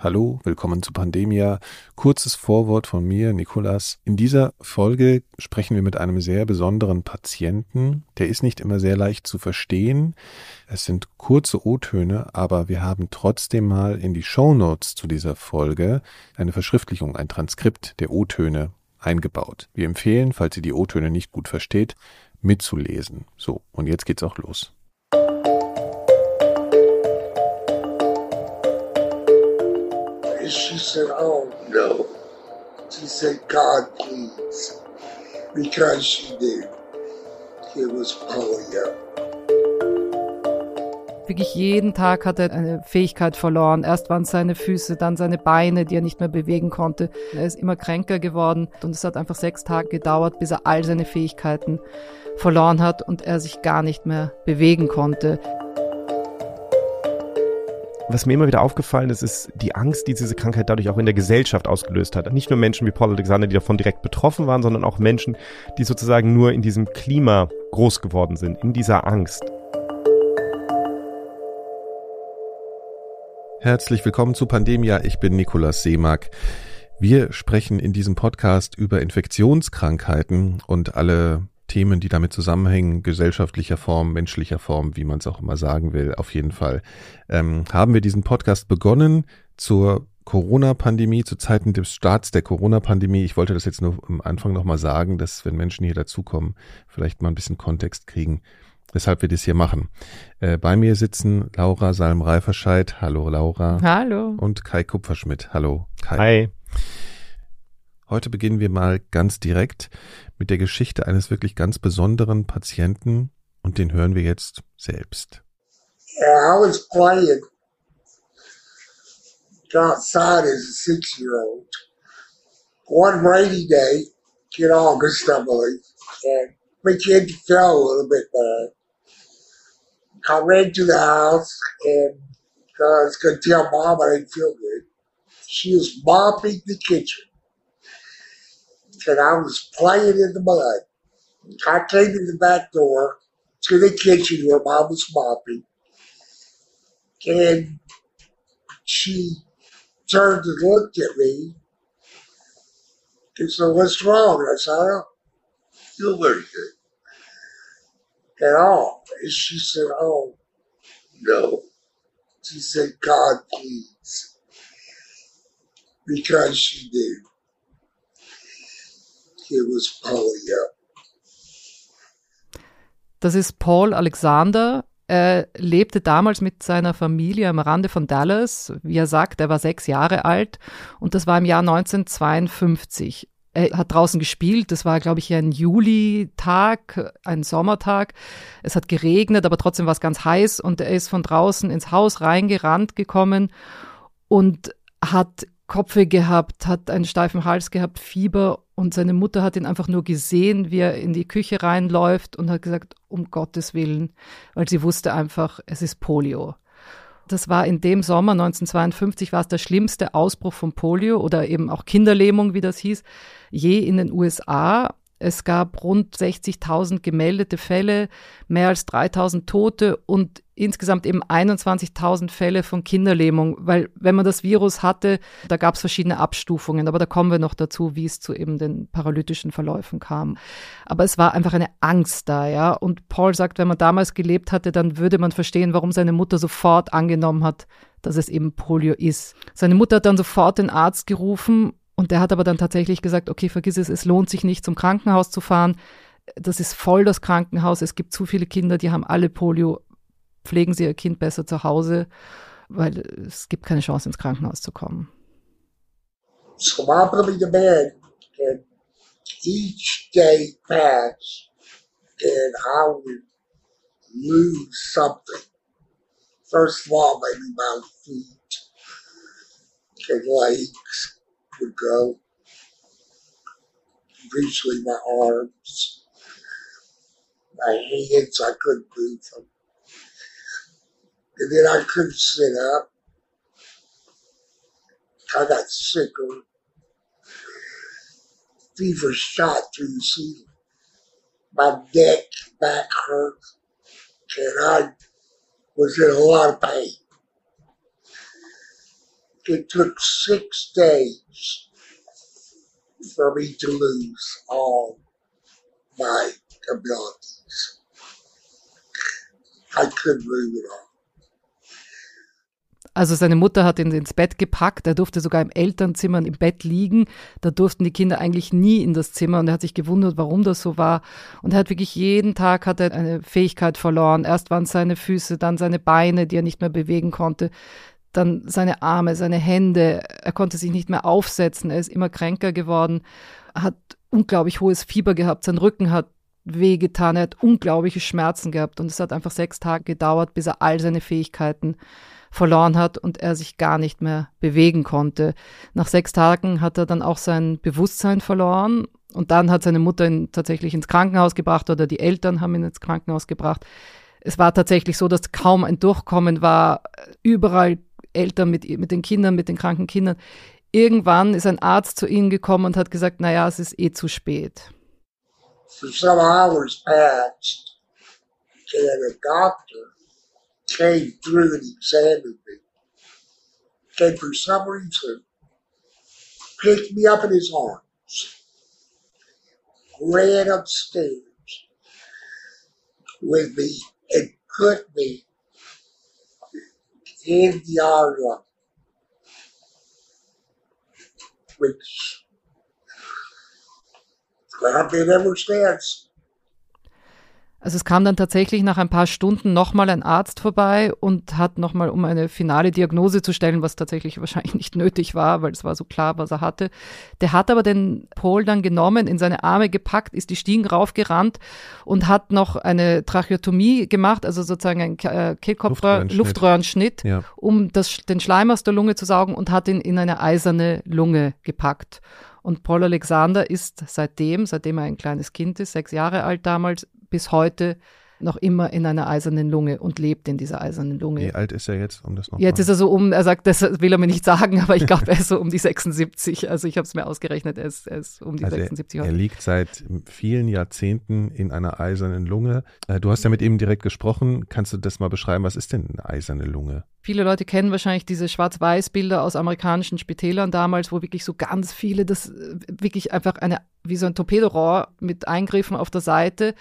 Hallo, willkommen zu Pandemia. Kurzes Vorwort von mir, Nikolas. In dieser Folge sprechen wir mit einem sehr besonderen Patienten. Der ist nicht immer sehr leicht zu verstehen. Es sind kurze O-Töne, aber wir haben trotzdem mal in die Show Notes zu dieser Folge eine Verschriftlichung, ein Transkript der O-Töne eingebaut. Wir empfehlen, falls ihr die O-Töne nicht gut versteht, mitzulesen. So, und jetzt geht's auch los. She said, Oh no. She said, God, please. Because she knew it was polio. Wirklich jeden Tag hat er eine Fähigkeit verloren. Erst waren es seine Füße, dann seine Beine, die er nicht mehr bewegen konnte. Er ist immer kränker geworden und es hat einfach sechs Tage gedauert, bis er all seine Fähigkeiten verloren hat und er sich gar nicht mehr bewegen konnte. Was mir immer wieder aufgefallen ist, ist die Angst, die diese Krankheit dadurch auch in der Gesellschaft ausgelöst hat. Nicht nur Menschen wie Paul Alexander, die davon direkt betroffen waren, sondern auch Menschen, die sozusagen nur in diesem Klima groß geworden sind, in dieser Angst. Herzlich willkommen zu Pandemia. Ich bin Nikolaus Seemark. Wir sprechen in diesem Podcast über Infektionskrankheiten und alle Themen, die damit zusammenhängen, gesellschaftlicher Form, menschlicher Form, wie man es auch immer sagen will, auf jeden Fall, ähm, haben wir diesen Podcast begonnen zur Corona-Pandemie, zu Zeiten des Starts der Corona-Pandemie. Ich wollte das jetzt nur am Anfang nochmal sagen, dass wenn Menschen hier dazukommen, vielleicht mal ein bisschen Kontext kriegen, weshalb wir das hier machen. Äh, bei mir sitzen Laura Salm-Reiferscheid. Hallo Laura. Hallo. Und Kai Kupferschmidt. Hallo Kai. Hi. Heute beginnen wir mal ganz direkt mit der Geschichte eines wirklich ganz besonderen Patienten und den hören wir jetzt selbst. Yeah, I was playing outside as a six-year-old. One rainy day in August, I believe, and my kid fell a little bit bad. I ran to the house and I was going to tell mom I didn't feel good. She was mopping the kitchen and I was playing in the mud. I came in the back door to the kitchen where mom was mopping, and she turned and looked at me and said, What's wrong? I said, I feel very good at all. And she said, Oh, no. She said, God, please. Because she knew Das ist Paul Alexander. Er lebte damals mit seiner Familie am Rande von Dallas. Wie er sagt, er war sechs Jahre alt und das war im Jahr 1952. Er hat draußen gespielt. Das war, glaube ich, ein Julitag, ein Sommertag. Es hat geregnet, aber trotzdem war es ganz heiß und er ist von draußen ins Haus reingerannt gekommen und hat Kopfweh gehabt, hat einen steifen Hals gehabt, Fieber und seine Mutter hat ihn einfach nur gesehen, wie er in die Küche reinläuft und hat gesagt, um Gottes Willen, weil sie wusste einfach, es ist Polio. Das war in dem Sommer 1952 war es der schlimmste Ausbruch von Polio oder eben auch Kinderlähmung, wie das hieß, je in den USA. Es gab rund 60.000 gemeldete Fälle, mehr als 3.000 Tote und insgesamt eben 21.000 Fälle von Kinderlähmung, weil wenn man das Virus hatte, da gab es verschiedene Abstufungen, aber da kommen wir noch dazu, wie es zu eben den paralytischen Verläufen kam. Aber es war einfach eine Angst da, ja. Und Paul sagt, wenn man damals gelebt hatte, dann würde man verstehen, warum seine Mutter sofort angenommen hat, dass es eben Polio ist. Seine Mutter hat dann sofort den Arzt gerufen und der hat aber dann tatsächlich gesagt, okay, vergiss es, es lohnt sich nicht zum Krankenhaus zu fahren. Das ist voll das Krankenhaus. Es gibt zu viele Kinder, die haben alle Polio. Pflegen Sie Ihr Kind besser zu Hause, weil es gibt keine Chance, ins Krankenhaus zu kommen. So me to bed, and each day passed, and I would lose something. First of all, maybe my feet and legs would go. Eventually, my arms, my hands, I couldn't move them. And then I couldn't sit up. I got sicker. Fever shot through the ceiling. My neck, back hurt, and I was in a lot of pain. It took six days for me to lose all my abilities. I couldn't move at all. Also seine Mutter hat ihn ins Bett gepackt, er durfte sogar im Elternzimmer im Bett liegen. Da durften die Kinder eigentlich nie in das Zimmer und er hat sich gewundert, warum das so war. Und er hat wirklich jeden Tag hat er eine Fähigkeit verloren. Erst waren es seine Füße, dann seine Beine, die er nicht mehr bewegen konnte, dann seine Arme, seine Hände. Er konnte sich nicht mehr aufsetzen, er ist immer kränker geworden, hat unglaublich hohes Fieber gehabt, sein Rücken hat wehgetan, er hat unglaubliche Schmerzen gehabt und es hat einfach sechs Tage gedauert, bis er all seine Fähigkeiten verloren hat und er sich gar nicht mehr bewegen konnte. Nach sechs Tagen hat er dann auch sein Bewusstsein verloren und dann hat seine Mutter ihn tatsächlich ins Krankenhaus gebracht oder die Eltern haben ihn ins Krankenhaus gebracht. Es war tatsächlich so, dass kaum ein Durchkommen war. Überall Eltern mit, mit den Kindern, mit den kranken Kindern. Irgendwann ist ein Arzt zu ihnen gekommen und hat gesagt, naja, es ist eh zu spät. For some hours passed, and a doctor came through and examined me. And for some reason, picked me up in his arms, ran upstairs with me, and put me The diablo. Which, well, being able to Also es kam dann tatsächlich nach ein paar Stunden nochmal ein Arzt vorbei und hat nochmal, um eine finale Diagnose zu stellen, was tatsächlich wahrscheinlich nicht nötig war, weil es war so klar, was er hatte. Der hat aber den Paul dann genommen, in seine Arme gepackt, ist die Stiegen raufgerannt und hat noch eine Tracheotomie gemacht, also sozusagen ein äh, Kehlkopfröhr, Luftröhrenschnitt, Luftröhrenschnitt Ja. um das, den Schleim aus der Lunge zu saugen und hat ihn in eine eiserne Lunge gepackt. Und Paul Alexander ist seitdem, seitdem er ein kleines Kind ist, sechs Jahre alt damals, bis heute noch immer in einer eisernen Lunge und lebt in dieser eisernen Lunge. Wie alt ist er jetzt, um das noch Jetzt ist er so um, er sagt, das will er mir nicht sagen, aber ich glaube, er ist so um die 76. Also ich habe es mir ausgerechnet, er ist, er ist um die also 76 er, er liegt seit vielen Jahrzehnten in einer eisernen Lunge. Äh, Du hast ja mit ihm direkt gesprochen. Kannst du das mal beschreiben? Was ist denn eine eiserne Lunge? Viele Leute kennen wahrscheinlich diese Schwarz-Weiß-Bilder aus amerikanischen Spitälern damals, wo wirklich so ganz viele, das äh, wirklich einfach eine, wie so ein Torpedorohr mit Eingriffen auf der Seite.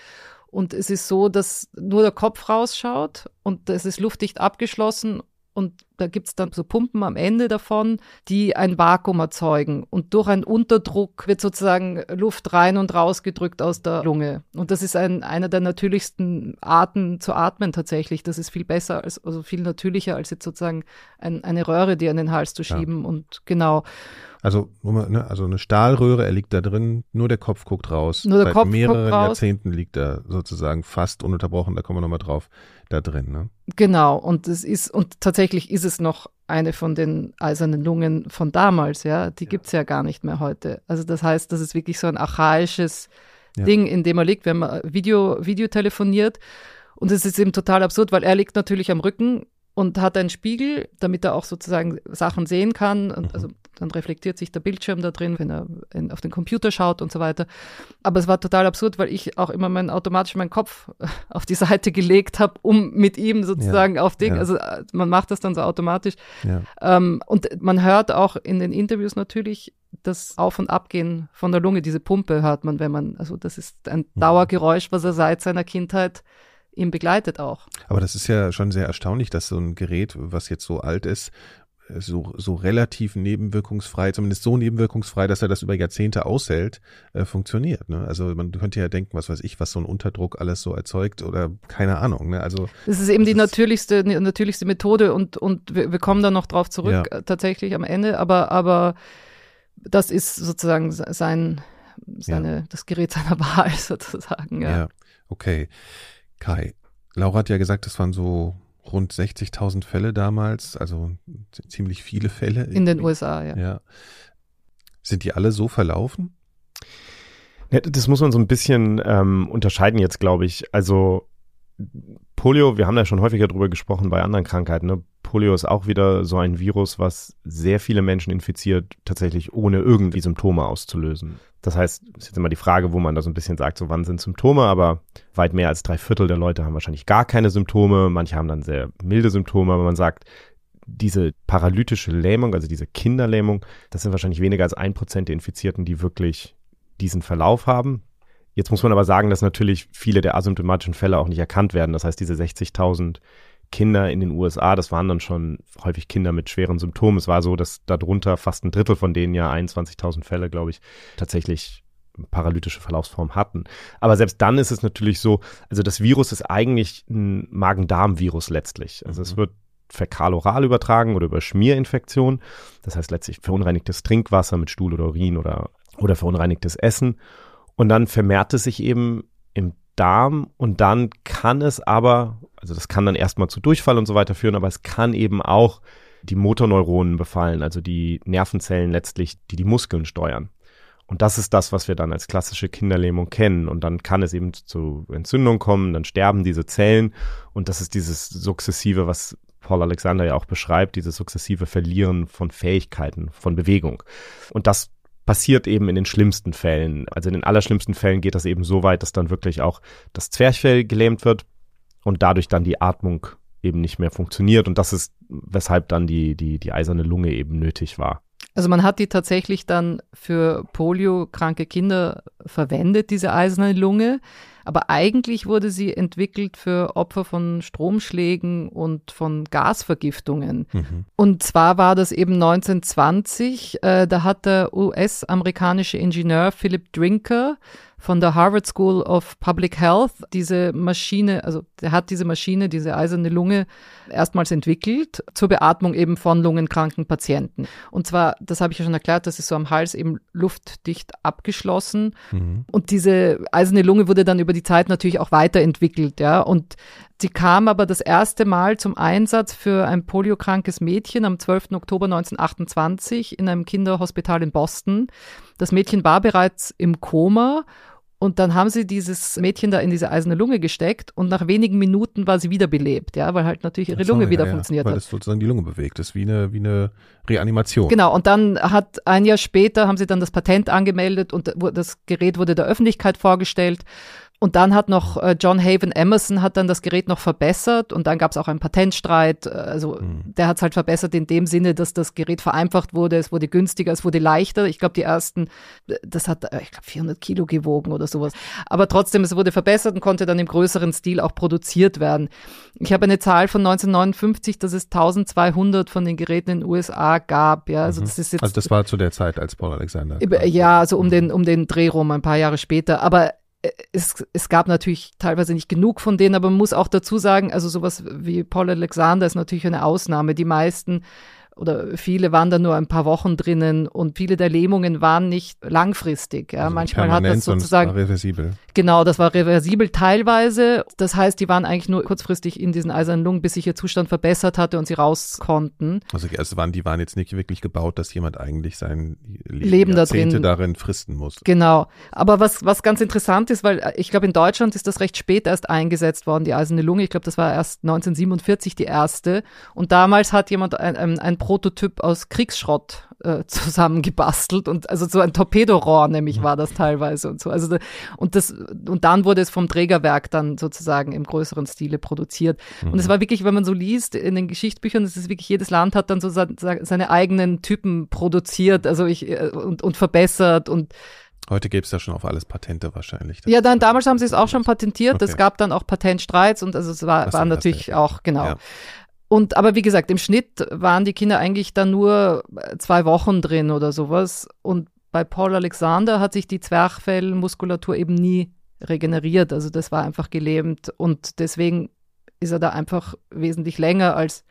Und es ist so, dass nur der Kopf rausschaut und es ist luftdicht abgeschlossen und da gibt's dann so Pumpen am Ende davon, die ein Vakuum erzeugen. Und durch einen Unterdruck wird sozusagen Luft rein und raus gedrückt aus der Lunge. Und das ist ein, einer der natürlichsten Arten zu atmen tatsächlich. Das ist viel besser, als, also viel natürlicher, als jetzt sozusagen ein, eine Röhre, die an den Hals zu Ja. schieben. Und genau. Also, ne, also eine Stahlröhre, er liegt da drin, nur der Kopf guckt raus. Nur der Seit Kopf guckt mehreren raus. Jahrzehnten liegt er sozusagen fast ununterbrochen, da kommen wir nochmal drauf, da drin. Ne? Genau, und es ist, und tatsächlich ist es noch eine von den eisernen Lungen von damals, ja. Die gibt's ja gar nicht mehr heute. Also das heißt, das ist wirklich so ein archaisches Ja. Ding, in dem er liegt, wenn man Video, Video telefoniert. Und es ist eben total absurd, weil er liegt natürlich am Rücken und hat einen Spiegel, damit er auch sozusagen Sachen sehen kann. Und also dann reflektiert sich der Bildschirm da drin, wenn er in, auf den Computer schaut und so weiter. Aber es war total absurd, weil ich auch immer meinen automatisch meinen Kopf auf die Seite gelegt habe, um mit ihm sozusagen auf Ding. ja. Also äh, man macht das dann so automatisch. Ja. Ähm, und man hört auch in den Interviews natürlich das Auf- und Abgehen von der Lunge, diese Pumpe hört man, wenn man, also das ist ein Mhm. Dauergeräusch, was er seit seiner Kindheit ihm begleitet auch. Aber das ist ja schon sehr erstaunlich, dass so ein Gerät, was jetzt so alt ist, so, so relativ nebenwirkungsfrei, zumindest so nebenwirkungsfrei, dass er das über Jahrzehnte aushält, äh, funktioniert. Ne? Also man könnte ja denken, was weiß ich, was so ein Unterdruck alles so erzeugt oder keine Ahnung. Ne? Also Das ist eben die Das ist- natürlichste, die natürlichste Methode und, und wir, wir kommen da noch drauf zurück, Ja. äh, tatsächlich am Ende, aber, aber das ist sozusagen se- sein, seine, das Gerät seiner Wahl sozusagen, ja. ja, okay. Kai, Laura hat ja gesagt, das waren so rund 60.000 Fälle damals, also ziemlich viele Fälle. In den USA, ja. Ja. Sind die alle so verlaufen? Das muss man so ein bisschen ähm, unterscheiden jetzt, glaube ich. Also Polio, wir haben da schon häufiger drüber gesprochen bei anderen Krankheiten. Ne? Polio ist auch wieder so ein Virus, was sehr viele Menschen infiziert, tatsächlich ohne irgendwie Symptome auszulösen. Das heißt, es ist jetzt immer die Frage, wo man da so ein bisschen sagt, so wann sind Symptome, aber weit mehr als drei Viertel der Leute haben wahrscheinlich gar keine Symptome. Manche haben dann sehr milde Symptome, aber man sagt, diese paralytische Lähmung, also diese Kinderlähmung, das sind wahrscheinlich weniger als ein Prozent der Infizierten, die wirklich diesen Verlauf haben. Jetzt muss man aber sagen, dass natürlich viele der asymptomatischen Fälle auch nicht erkannt werden. Das heißt, diese 60.000 Kinder in den USA, das waren dann schon häufig Kinder mit schweren Symptomen. Es war so, dass darunter fast ein Drittel von denen ja 21.000 Fälle, glaube ich, tatsächlich paralytische Verlaufsform hatten. Aber selbst dann ist es natürlich so, also das Virus ist eigentlich ein Magen-Darm-Virus letztlich. Also mhm. es wird fäkal-oral übertragen oder über Schmierinfektion. Das heißt letztlich verunreinigtes Trinkwasser mit Stuhl oder Urin oder, oder verunreinigtes Essen. Und dann vermehrt es sich eben im Darm und dann kann es aber, also das kann dann erstmal zu Durchfall und so weiter führen, aber es kann eben auch die Motorneuronen befallen, also die Nervenzellen letztlich, die die Muskeln steuern. Und das ist das, was wir dann als klassische Kinderlähmung kennen. Und dann kann es eben zu Entzündung kommen, dann sterben diese Zellen. Und das ist dieses sukzessive, was Paul Alexander ja auch beschreibt, dieses sukzessive Verlieren von Fähigkeiten, von Bewegung. Und das passiert eben in den schlimmsten Fällen. Also in den allerschlimmsten Fällen geht das eben so weit, dass dann wirklich auch das Zwerchfell gelähmt wird und dadurch dann die Atmung eben nicht mehr funktioniert. Und das ist, weshalb dann die, die, die eiserne Lunge eben nötig war. Also man hat die tatsächlich dann für poliokranke Kinder verwendet, diese eiserne Lunge. Aber eigentlich wurde sie entwickelt für Opfer von Stromschlägen und von Gasvergiftungen. Mhm. Und zwar war das eben 1920. Äh, da hat der US-amerikanische Ingenieur Philip Drinker von der Harvard School of Public Health diese Maschine, also der hat diese Maschine, diese eiserne Lunge erstmals entwickelt zur Beatmung eben von lungenkranken Patienten. Und zwar, das habe ich ja schon erklärt, das ist so am Hals eben luftdicht abgeschlossen. Mhm. Und diese eiserne Lunge wurde dann über die Zeit natürlich auch weiterentwickelt, ja. Und Sie kam aber das erste Mal zum Einsatz für ein poliokrankes Mädchen am 12. Oktober 1928 in einem Kinderhospital in Boston. Das Mädchen war bereits im Koma und dann haben sie dieses Mädchen da in diese eiserne Lunge gesteckt und nach wenigen Minuten war sie wiederbelebt, ja, weil halt natürlich ihre Lunge wieder ja, funktioniert weil hat. Weil es sozusagen die Lunge bewegt, das ist wie eine, wie eine Reanimation. Genau, und dann hat ein Jahr später haben sie dann das Patent angemeldet und das Gerät wurde der Öffentlichkeit vorgestellt. Und dann hat noch äh, John Haven Emerson hat dann das Gerät noch verbessert und dann gab es auch einen Patentstreit. Äh, also mhm. der hat es halt verbessert in dem Sinne, dass das Gerät vereinfacht wurde, es wurde günstiger, es wurde leichter. Ich glaube, die ersten, das hat, äh, ich glaube, 400 Kilo gewogen oder sowas. Aber trotzdem, es wurde verbessert und konnte dann im größeren Stil auch produziert werden. Ich habe eine Zahl von 1959, dass es 1200 von den Geräten in den USA gab. Ja, also mhm. das ist jetzt. Also das war zu der Zeit, als Paul Alexander. Ja, also um den um den Dreh rum, ein paar Jahre später. Aber es, es gab natürlich teilweise nicht genug von denen, aber man muss auch dazu sagen, also sowas wie Paul Alexander ist natürlich eine Ausnahme. Die meisten oder viele waren da nur ein paar Wochen drinnen und viele der Lähmungen waren nicht langfristig. Ja. Also Manchmal hat das sozusagen. Das war reversibel. Genau, das war reversibel teilweise. Das heißt, die waren eigentlich nur kurzfristig in diesen eisernen Lungen, bis sich ihr Zustand verbessert hatte und sie raus konnten. Also, also waren, die waren jetzt nicht wirklich gebaut, dass jemand eigentlich sein Leben, Leben da drin, darin fristen muss. Genau. Aber was, was ganz interessant ist, weil ich glaube, in Deutschland ist das recht spät erst eingesetzt worden, die eiserne Lunge. Ich glaube, das war erst 1947 die erste. Und damals hat jemand ein, ein, ein Prototyp aus Kriegsschrott äh, zusammengebastelt und also so ein Torpedorohr nämlich war das teilweise und so. Also und das und dann wurde es vom Trägerwerk dann sozusagen im größeren Stile produziert. Mhm. Und es war wirklich, wenn man so liest in den Geschichtsbüchern, es ist wirklich jedes Land hat dann so seine eigenen Typen produziert, also ich äh, und, und verbessert und Heute gäbe es ja schon auf alles Patente wahrscheinlich. Ja, dann damals haben sie es auch schon patentiert. Okay. Es gab dann auch Patentstreits und also es war, waren natürlich auch, genau. Ja. Und aber wie gesagt, im Schnitt waren die Kinder eigentlich dann nur äh, zwei Wochen drin oder sowas. Und bei Paul Alexander hat sich die Zwerchfellmuskulatur eben nie regeneriert. Also das war einfach gelähmt. Und deswegen ist er da einfach wesentlich länger als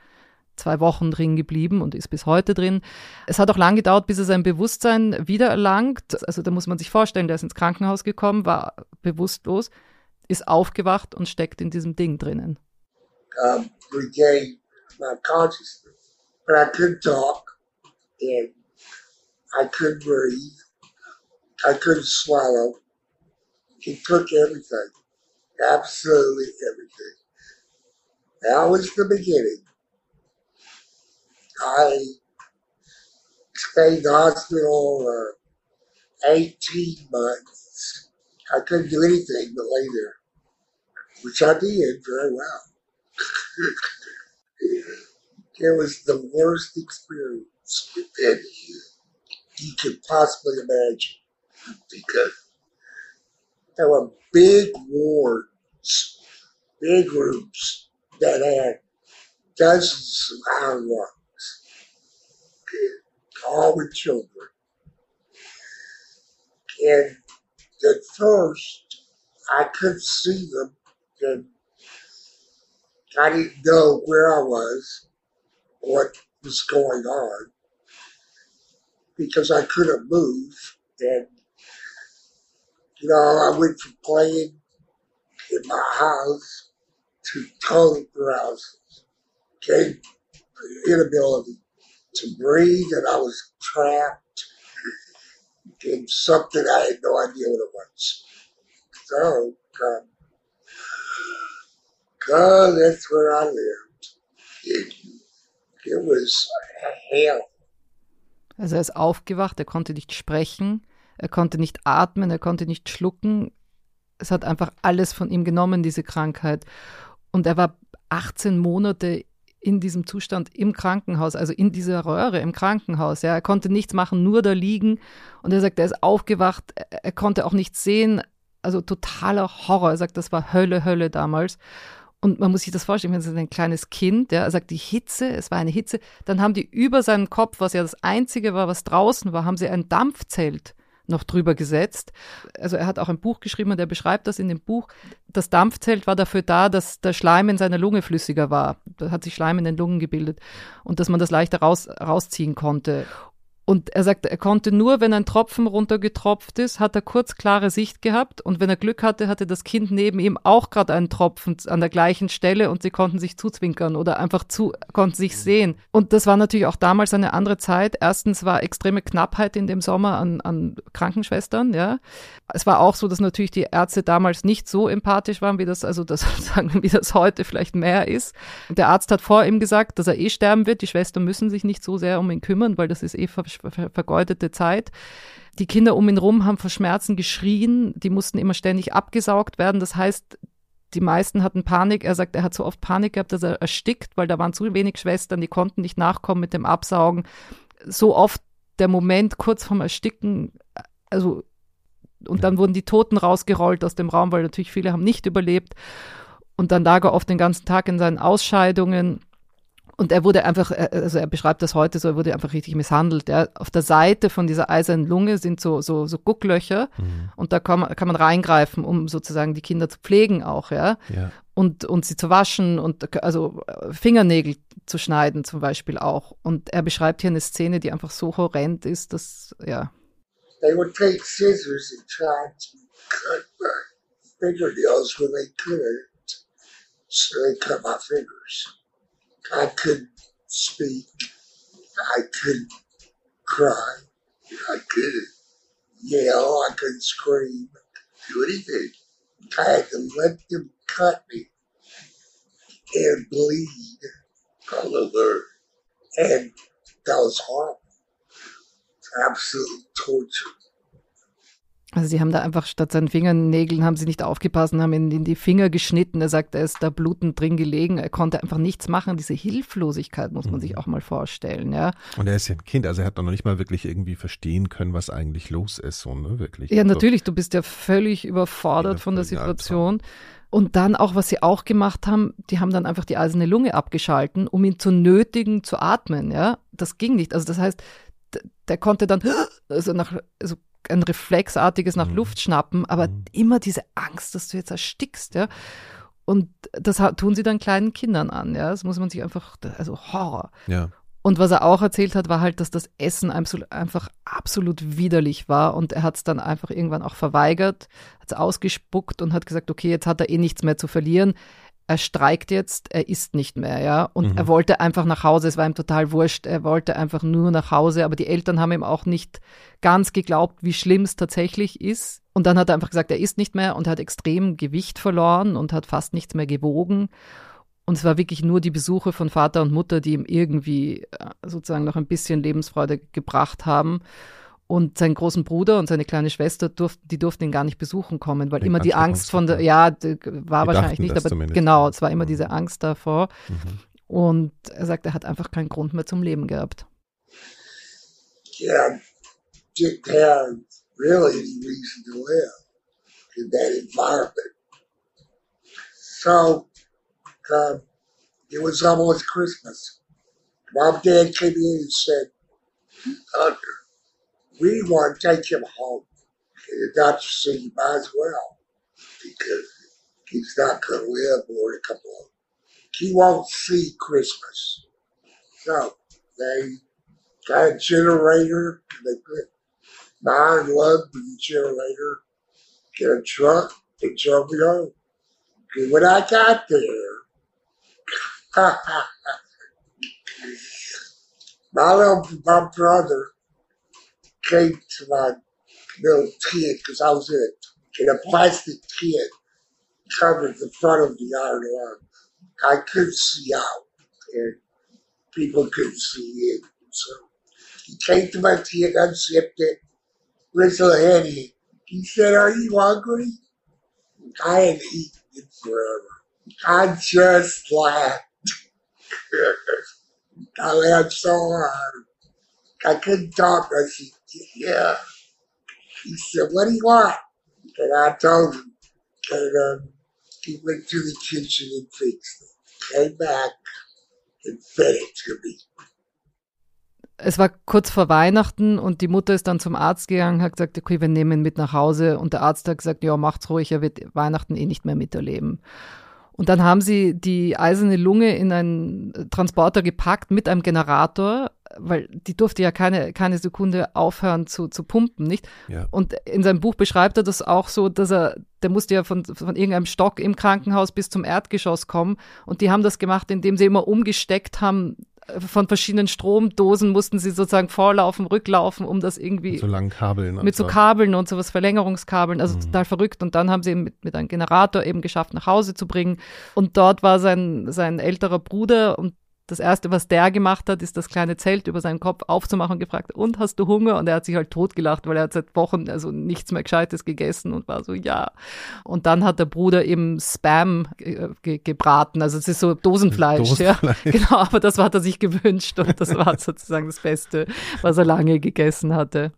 zwei Wochen drin geblieben und ist bis heute drin. Es hat auch lang gedauert, bis er sein Bewusstsein wiedererlangt. Also da muss man sich vorstellen, der ist ins Krankenhaus gekommen, war bewusstlos, ist aufgewacht und steckt in diesem Ding drinnen. Um, regained my consciousness. But I couldn't talk and I couldn't breathe. I couldn't swallow. He took everything. Absolutely everything. That was the beginning. I stayed in the hospital uh, 18 months. I couldn't do anything but lay there, which I did very well. It was the worst experience that you could possibly imagine because there were big wards, big groups that had dozens of iron all with children. And at first, I couldn't see them, and I didn't know where I was, what was going on, because I couldn't move. And, you know, I went from playing in my house to total paralysis, okay? Inability to breathe, and I was trapped in something I had no idea what it was. So, um, God, that's where I lived. It, it was hell. Also er ist aufgewacht, er konnte nicht sprechen, er konnte nicht atmen, er konnte nicht schlucken. Es hat einfach alles von ihm genommen, diese Krankheit. Und er war 18 Monate in diesem Zustand im Krankenhaus, also in dieser Röhre im Krankenhaus. Ja. Er konnte nichts machen, nur da liegen. Und er sagt, er ist aufgewacht, er, konnte auch nichts sehen. Also totaler Horror. Er sagt, das war Hölle, Hölle damals. Und man muss sich das vorstellen, wenn es ein kleines Kind, ja, er sagt, die Hitze, es war eine Hitze, dann haben die über seinen Kopf, was ja das Einzige war, was draußen war, haben sie ein Dampfzelt noch drüber gesetzt. Also er hat auch ein Buch geschrieben und er beschreibt das in dem Buch. Das Dampfzelt war dafür da, dass der Schleim in seiner Lunge flüssiger war. Da hat sich Schleim in den Lungen gebildet und dass man das leichter raus, rausziehen konnte. Und er sagt, er konnte nur, wenn ein Tropfen runtergetropft ist, hat er kurz klare Sicht gehabt. Und wenn er Glück hatte, hatte das Kind neben ihm auch gerade einen Tropfen an der gleichen Stelle und sie konnten sich zuzwinkern oder einfach zu, konnten sich sehen. Und das war natürlich auch damals eine andere Zeit. Erstens war extreme Knappheit in dem Sommer an, an Krankenschwestern, ja. Es war auch so, dass natürlich die Ärzte damals nicht so empathisch waren, wie das, also das sagen, wie das heute vielleicht mehr ist. Der Arzt hat vor ihm gesagt, dass er eh sterben wird. Die Schwestern müssen sich nicht so sehr um ihn kümmern, weil das ist eh vergeudete Zeit. Die Kinder um ihn rum haben vor Schmerzen geschrien, die mussten immer ständig abgesaugt werden. Das heißt, die meisten hatten Panik. Er sagt, er hat so oft Panik gehabt, dass er erstickt, weil da waren zu wenig Schwestern, die konnten nicht nachkommen mit dem Absaugen. So oft der Moment kurz vorm Ersticken, also und dann wurden die Toten rausgerollt aus dem Raum, weil natürlich viele haben nicht überlebt. Und dann lag er oft den ganzen Tag in seinen Ausscheidungen. Und er wurde einfach, äh, also er beschreibt das heute so, er wurde einfach richtig misshandelt. Ja. Auf der Seite von dieser eisernen Lunge sind so, so, so Gucklöcher mhm. und da kann man, kann man reingreifen, um sozusagen die Kinder zu pflegen auch, ja. ja. Und, und sie zu waschen und also Fingernägel zu schneiden zum Beispiel auch. Und er beschreibt hier eine Szene, die einfach so horrend ist, dass, ja. They would take scissors and try to cut my fingernails when they couldn't. So they cut my fingers. I couldn't speak. I couldn't cry. I couldn't yell. I couldn't scream. Do anything. I had to let them cut me and bleed all. And that was horrible. Absolute torture. Also sie haben da einfach statt seinen Fingernägeln haben sie nicht aufgepasst und haben ihn in die Finger geschnitten. Er sagt, er ist da blutend drin gelegen. Er konnte einfach nichts machen. Diese Hilflosigkeit muss man mhm. sich auch mal vorstellen, ja. Und er ist ja ein Kind, also er hat noch nicht mal wirklich irgendwie verstehen können, was eigentlich los ist, so, ne, wirklich. Ja, natürlich, du bist ja völlig überfordert von der Situation. Und dann auch, was sie auch gemacht haben, die haben dann einfach die eiserne Lunge abgeschalten, um ihn zu nötigen zu atmen, ja. Das ging nicht. Also das heißt, der konnte dann also nach also ein reflexartiges nach mhm. Luft schnappen, aber mhm. immer diese Angst, dass du jetzt erstickst, ja. Und das tun sie dann kleinen Kindern an, ja. Das muss man sich einfach, also Horror. Ja. Und was er auch erzählt hat, war halt, dass das Essen einfach absolut widerlich war und er hat es dann einfach irgendwann auch verweigert, hat es ausgespuckt und hat gesagt, okay, jetzt hat er eh nichts mehr zu verlieren er streikt jetzt, er isst nicht mehr, ja. Und mhm. er wollte einfach nach Hause, es war ihm total wurscht, er wollte einfach nur nach Hause, aber die Eltern haben ihm auch nicht ganz geglaubt, wie schlimm es tatsächlich ist. Und dann hat er einfach gesagt, er isst nicht mehr und hat extrem Gewicht verloren und hat fast nichts mehr gewogen. Und es war wirklich nur die Besuche von Vater und Mutter, die ihm irgendwie äh, sozusagen noch ein bisschen Lebensfreude gebracht haben. Und seinen großen Bruder und seine kleine Schwester durften, die durften ihn gar nicht besuchen kommen, weil immer die Angst von der, ja, war die wahrscheinlich nicht, aber genau, es war immer mhm. diese Angst davor. Mhm. Und er sagt, er hat einfach keinen Grund mehr zum Leben gehabt. Yeah, didn't have really any reason to live in that environment. So um, it was almost Christmas. Mom dad came in and said, Thunder, we want to take him home. The doctor said, you might as well, because he's not going to live more than a couple of He won't see Christmas. So they got a generator, they put nine lugs in the generator, get a truck, and drove me home. And when I got there, my little my brother came to my little tent because I was in it in a plastic tent covered the front of the iron lung. I couldn't see out, and people couldn't see in. So he came to my tent, unzipped it, whistled ahead. He, said, "Are you hungry?" I had eaten it forever. I just laughed. I laughed so hard. I couldn't talk. I said, yeah. He said, what do you want? And I told him. And um, he went to the kitchen and fixed it. Came back and fed it to me. Es war kurz vor Weihnachten und die Mutter ist dann zum Arzt gegangen, hat gesagt, okay, wir nehmen ihn mit nach Hause. Und der Arzt hat gesagt, ja, macht's ruhig, er wird Weihnachten eh nicht mehr miterleben. Und dann haben sie die eiserne Lunge in einen Transporter gepackt mit einem Generator, weil die durfte ja keine, keine Sekunde aufhören zu, zu pumpen, nicht? Ja. Und in seinem Buch beschreibt er das auch so, dass er, der musste ja von, von irgendeinem Stock im Krankenhaus bis zum Erdgeschoss kommen. Und die haben das gemacht, indem sie immer umgesteckt haben, von verschiedenen Stromdosen mussten sie sozusagen vorlaufen, rücklaufen, um das irgendwie. Mit so langen Kabeln. Mit so Kabeln und sowas, Verlängerungskabeln, also mhm. total verrückt. Und dann haben sie eben mit, mit einem Generator eben geschafft, nach Hause zu bringen. Und dort war sein, sein älterer Bruder und das Erste, was der gemacht hat, ist das kleine Zelt über seinen Kopf aufzumachen und gefragt, und hast du Hunger? Und er hat sich halt totgelacht, weil er hat seit Wochen also nichts mehr Gescheites gegessen und war so, ja. Und dann hat der Bruder eben Spam ge ge gebraten, also es ist so Dosenfleisch, Dosenfleisch. ja. Genau, aber das hat er sich gewünscht und das war sozusagen das Beste, was er lange gegessen hatte.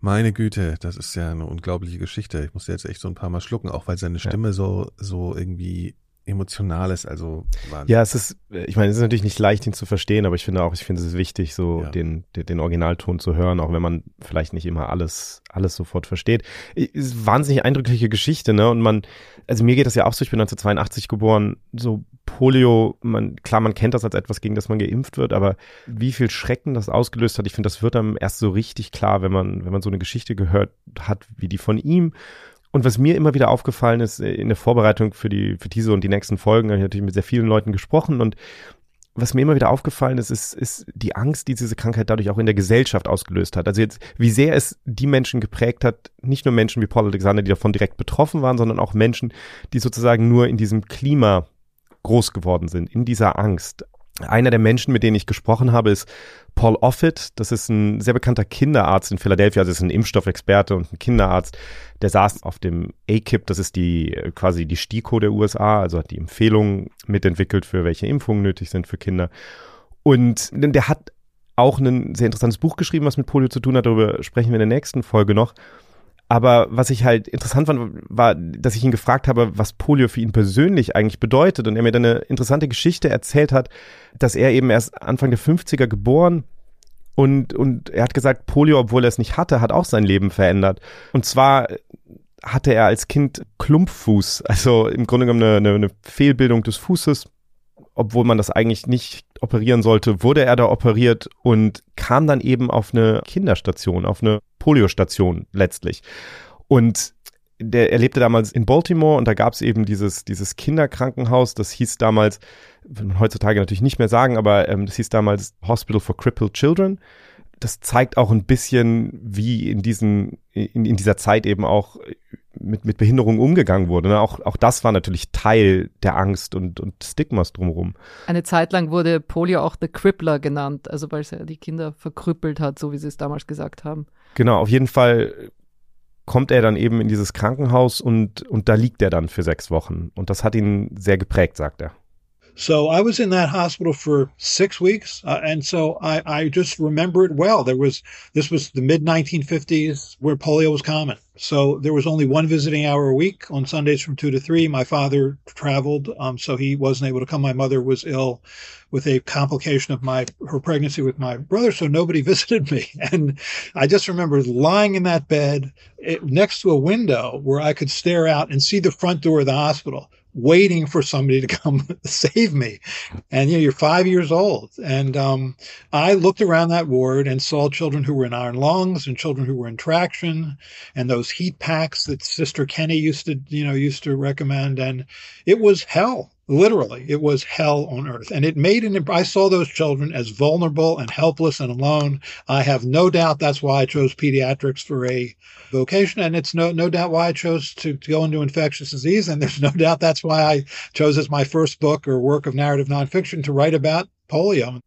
Meine Güte, das ist ja eine unglaubliche Geschichte. Ich muss jetzt echt so ein paar Mal schlucken, auch weil seine Stimme ja. so, so irgendwie Emotionales, also Wahnsinn. Ja, es ist, ich meine, es ist natürlich nicht leicht, ihn zu verstehen, aber ich finde auch, ich finde es wichtig, so ja. den, den, den, Originalton zu hören, auch wenn man vielleicht nicht immer alles, alles sofort versteht. Es ist wahnsinnig eindrückliche Geschichte, ne? Und man, also mir geht das ja auch so, ich bin 1982 geboren, so Polio, man, klar, man kennt das als etwas, gegen das man geimpft wird, aber wie viel Schrecken das ausgelöst hat, ich finde, das wird einem erst so richtig klar, wenn man, wenn man so eine Geschichte gehört hat, wie die von ihm und was mir immer wieder aufgefallen ist äh, in der Vorbereitung für die für diese und die nächsten Folgen, habe ich natürlich mit sehr vielen Leuten gesprochen und was mir immer wieder aufgefallen ist, ist, ist die Angst, die diese Krankheit dadurch auch in der Gesellschaft ausgelöst hat. Also jetzt, wie sehr es die Menschen geprägt hat, nicht nur Menschen wie Paul Alexander, die davon direkt betroffen waren, sondern auch Menschen, die sozusagen nur in diesem Klima groß geworden sind, in dieser Angst. Einer der Menschen, mit denen ich gesprochen habe, ist Paul Offit. Das ist ein sehr bekannter Kinderarzt in Philadelphia. Also ist ein Impfstoffexperte und ein Kinderarzt. Der saß auf dem AKIP. Das ist die quasi die STIKO der USA. Also hat die Empfehlungen mitentwickelt, für welche Impfungen nötig sind für Kinder. Und der hat auch ein sehr interessantes Buch geschrieben, was mit Polio zu tun hat. Darüber sprechen wir in der nächsten Folge noch. Aber was ich halt interessant fand, war, dass ich ihn gefragt habe, was Polio für ihn persönlich eigentlich bedeutet. Und er mir dann eine interessante Geschichte erzählt hat, dass er eben erst Anfang der 50er geboren und, und er hat gesagt, Polio, obwohl er es nicht hatte, hat auch sein Leben verändert. Und zwar hatte er als Kind Klumpfuß, also im Grunde genommen eine, eine Fehlbildung des Fußes. Obwohl man das eigentlich nicht operieren sollte, wurde er da operiert und kam dann eben auf eine Kinderstation, auf eine Poliostation letztlich. Und der, er lebte damals in Baltimore und da gab es eben dieses, dieses Kinderkrankenhaus, das hieß damals, will man heutzutage natürlich nicht mehr sagen, aber ähm, das hieß damals Hospital for Crippled Children. Das zeigt auch ein bisschen, wie in, diesen, in, in dieser Zeit eben auch mit, mit Behinderung umgegangen wurde. Ne? Auch, auch das war natürlich Teil der Angst und, und Stigmas drumherum. Eine Zeit lang wurde Polio auch The Crippler genannt, also weil es ja die Kinder verkrüppelt hat, so wie sie es damals gesagt haben. Genau, auf jeden Fall kommt er dann eben in dieses Krankenhaus und, und da liegt er dann für sechs Wochen. Und das hat ihn sehr geprägt, sagt er. So I was in that hospital for six weeks, uh, and so I, I just remember it well. There was this was the mid 1950s where polio was common, so there was only one visiting hour a week on Sundays from two to three. My father traveled, um, so he wasn't able to come. My mother was ill with a complication of my her pregnancy with my brother, so nobody visited me. And I just remember lying in that bed it, next to a window where I could stare out and see the front door of the hospital waiting for somebody to come save me. And you know, you're five years old. And um, I looked around that ward and saw children who were in iron lungs and children who were in traction and those heat packs that Sister Kenny used to, you know, used to recommend. And it was hell. Literally, it was hell on earth. And it made an, I saw those children as vulnerable and helpless and alone. I have no doubt that's why I chose pediatrics for a vocation. And it's no, no doubt why I chose to, to go into infectious disease. And there's no doubt that's why I chose as my first book or work of narrative nonfiction to write about polio.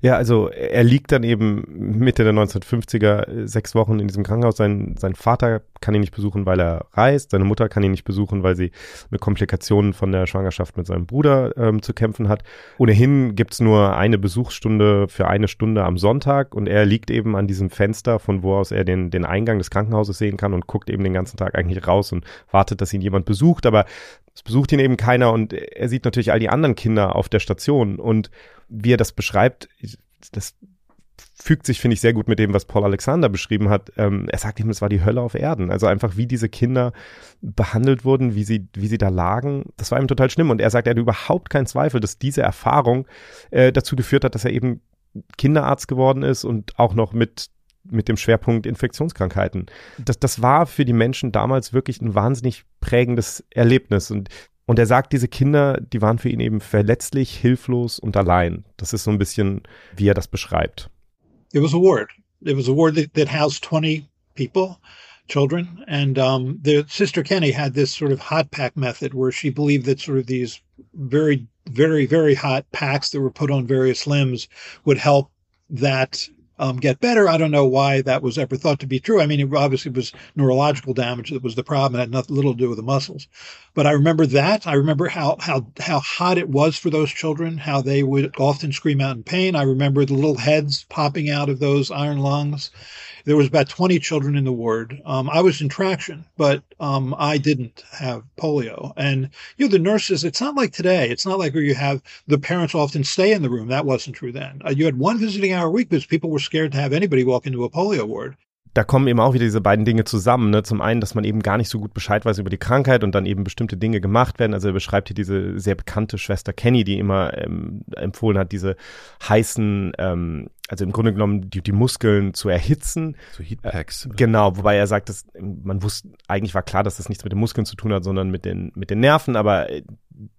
Ja, also er liegt dann eben Mitte der 1950er sechs Wochen in diesem Krankenhaus. Sein, sein Vater kann ihn nicht besuchen, weil er reist. Seine Mutter kann ihn nicht besuchen, weil sie mit Komplikationen von der Schwangerschaft mit seinem Bruder ähm, zu kämpfen hat. Ohnehin gibt's nur eine Besuchsstunde für eine Stunde am Sonntag und er liegt eben an diesem Fenster, von wo aus er den, den Eingang des Krankenhauses sehen kann und guckt eben den ganzen Tag eigentlich raus und wartet, dass ihn jemand besucht. Aber es besucht ihn eben keiner und er sieht natürlich all die anderen Kinder auf der Station und wie er das beschreibt, das fügt sich, finde ich, sehr gut mit dem, was Paul Alexander beschrieben hat. Ähm, er sagt ihm, es war die Hölle auf Erden. Also einfach, wie diese Kinder behandelt wurden, wie sie, wie sie da lagen, das war ihm total schlimm. Und er sagt, er hat überhaupt keinen Zweifel, dass diese Erfahrung äh, dazu geführt hat, dass er eben Kinderarzt geworden ist und auch noch mit mit dem Schwerpunkt Infektionskrankheiten. Das, das war für die Menschen damals wirklich ein wahnsinnig prägendes Erlebnis. Und und er sagt, diese Kinder, die waren für ihn eben verletzlich, hilflos und allein. Das ist so ein bisschen, wie er das beschreibt. It was a ward. It was a ward that, that housed 20 people, children. And um, the sister Kenny had this sort of hot pack method where she believed that sort of these very, very, very hot packs that were put on various limbs would help that um, get better. I don't know why that was ever thought to be true. I mean, it obviously was neurological damage that was the problem. It had nothing little to do with the muscles. But I remember that. I remember how how how hot it was for those children. How they would often scream out in pain. I remember the little heads popping out of those iron lungs. There was about 20 children in the ward. Um, I was in traction, but um, I didn't have polio. And you know, the nurses. It's not like today. It's not like where you have the parents often stay in the room. That wasn't true then. Uh, you had one visiting hour a week because people were scared to have anybody walk into a polio ward. Da kommen eben auch wieder diese beiden Dinge zusammen. Ne? Zum einen, dass man eben gar nicht so gut Bescheid weiß über die Krankheit und dann eben bestimmte Dinge gemacht werden. Also er beschreibt hier diese sehr bekannte Schwester Kenny, die immer ähm, empfohlen hat, diese heißen, ähm, also im Grunde genommen die, die Muskeln zu erhitzen. So Heatpacks. Äh, genau, wobei er sagt, dass man wusste, eigentlich war klar, dass das nichts mit den Muskeln zu tun hat, sondern mit den, mit den Nerven, aber äh,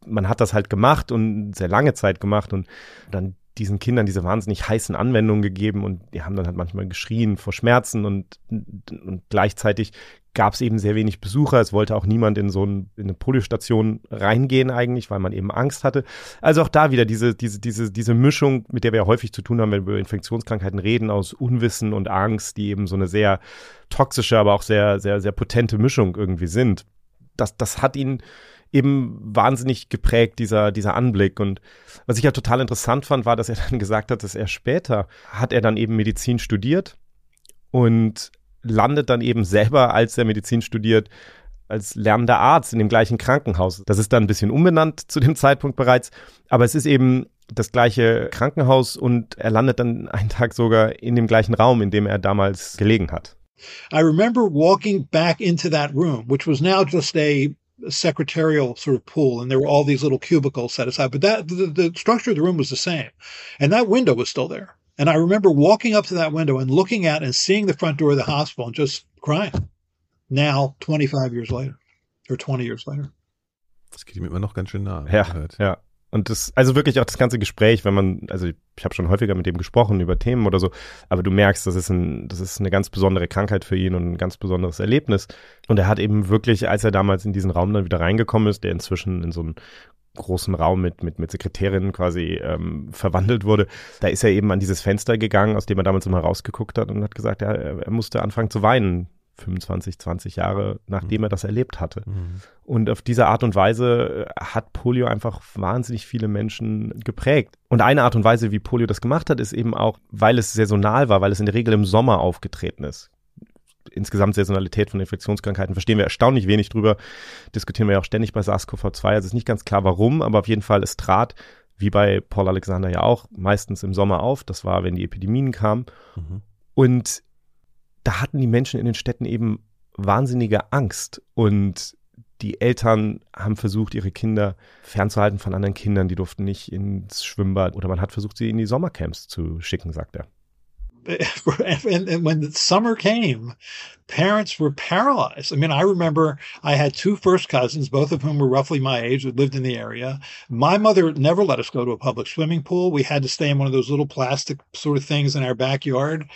man hat das halt gemacht und sehr lange Zeit gemacht und dann diesen Kindern diese wahnsinnig heißen Anwendungen gegeben und die haben dann halt manchmal geschrien vor Schmerzen und, und gleichzeitig gab es eben sehr wenig Besucher. Es wollte auch niemand in so ein, in eine Poliostation reingehen eigentlich, weil man eben Angst hatte. Also auch da wieder diese, diese, diese, diese Mischung, mit der wir ja häufig zu tun haben, wenn wir über Infektionskrankheiten reden, aus Unwissen und Angst, die eben so eine sehr toxische, aber auch sehr, sehr, sehr potente Mischung irgendwie sind. Das, das hat ihn eben wahnsinnig geprägt, dieser, dieser Anblick. Und was ich ja total interessant fand, war, dass er dann gesagt hat, dass er später hat er dann eben Medizin studiert und landet dann eben selber, als er Medizin studiert, als lernender Arzt in dem gleichen Krankenhaus. Das ist dann ein bisschen umbenannt zu dem Zeitpunkt bereits, aber es ist eben das gleiche Krankenhaus und er landet dann einen Tag sogar in dem gleichen Raum, in dem er damals gelegen hat. I remember walking back into that room, which was now just a secretarial sort of pool, and there were all these little cubicles set aside. But that the, the structure of the room was the same, and that window was still there. And I remember walking up to that window and looking out and seeing the front door of the hospital and just crying. Now, 25 years later, or 20 years later. Das geht ihm immer noch ganz schön nah. Ja, ja. Und das, also wirklich auch das ganze Gespräch, wenn man, also ich habe schon häufiger mit dem gesprochen über Themen oder so, aber du merkst, das ist, ein, das ist eine ganz besondere Krankheit für ihn und ein ganz besonderes Erlebnis. Und er hat eben wirklich, als er damals in diesen Raum dann wieder reingekommen ist, der inzwischen in so einen großen Raum mit, mit, mit Sekretärinnen quasi ähm, verwandelt wurde, da ist er eben an dieses Fenster gegangen, aus dem er damals immer rausgeguckt hat und hat gesagt, ja, er, er musste anfangen zu weinen 25, 20 Jahre, nachdem mhm. er das erlebt hatte. Mhm. Und auf diese Art und Weise äh, hat Polio einfach wahnsinnig viele Menschen geprägt. Und eine Art und Weise, wie Polio das gemacht hat, ist eben auch, weil es saisonal war, weil es in der Regel im Sommer aufgetreten ist. Insgesamt Saisonalität von Infektionskrankheiten verstehen wir erstaunlich wenig drüber. Diskutieren wir ja auch ständig bei SARS-CoV-2. Also es ist nicht ganz klar, warum, aber auf jeden Fall, es trat, wie bei Paul Alexander ja auch, meistens im Sommer auf. Das war, wenn die Epidemien kamen. Mhm. Und da hatten die Menschen in den Städten eben wahnsinnige Angst und die Eltern haben versucht, ihre Kinder fernzuhalten von anderen Kindern. Die durften nicht ins Schwimmbad oder man hat versucht, sie in die Sommercamps zu schicken, sagt er. And, and, when the summer came, parents were paralyzed. I mean, I remember I had two first cousins, both of whom were roughly my age, that lived in the area. My mother never let us go to a public swimming pool. We had to stay in one of those little plastic sort of things in our backyard.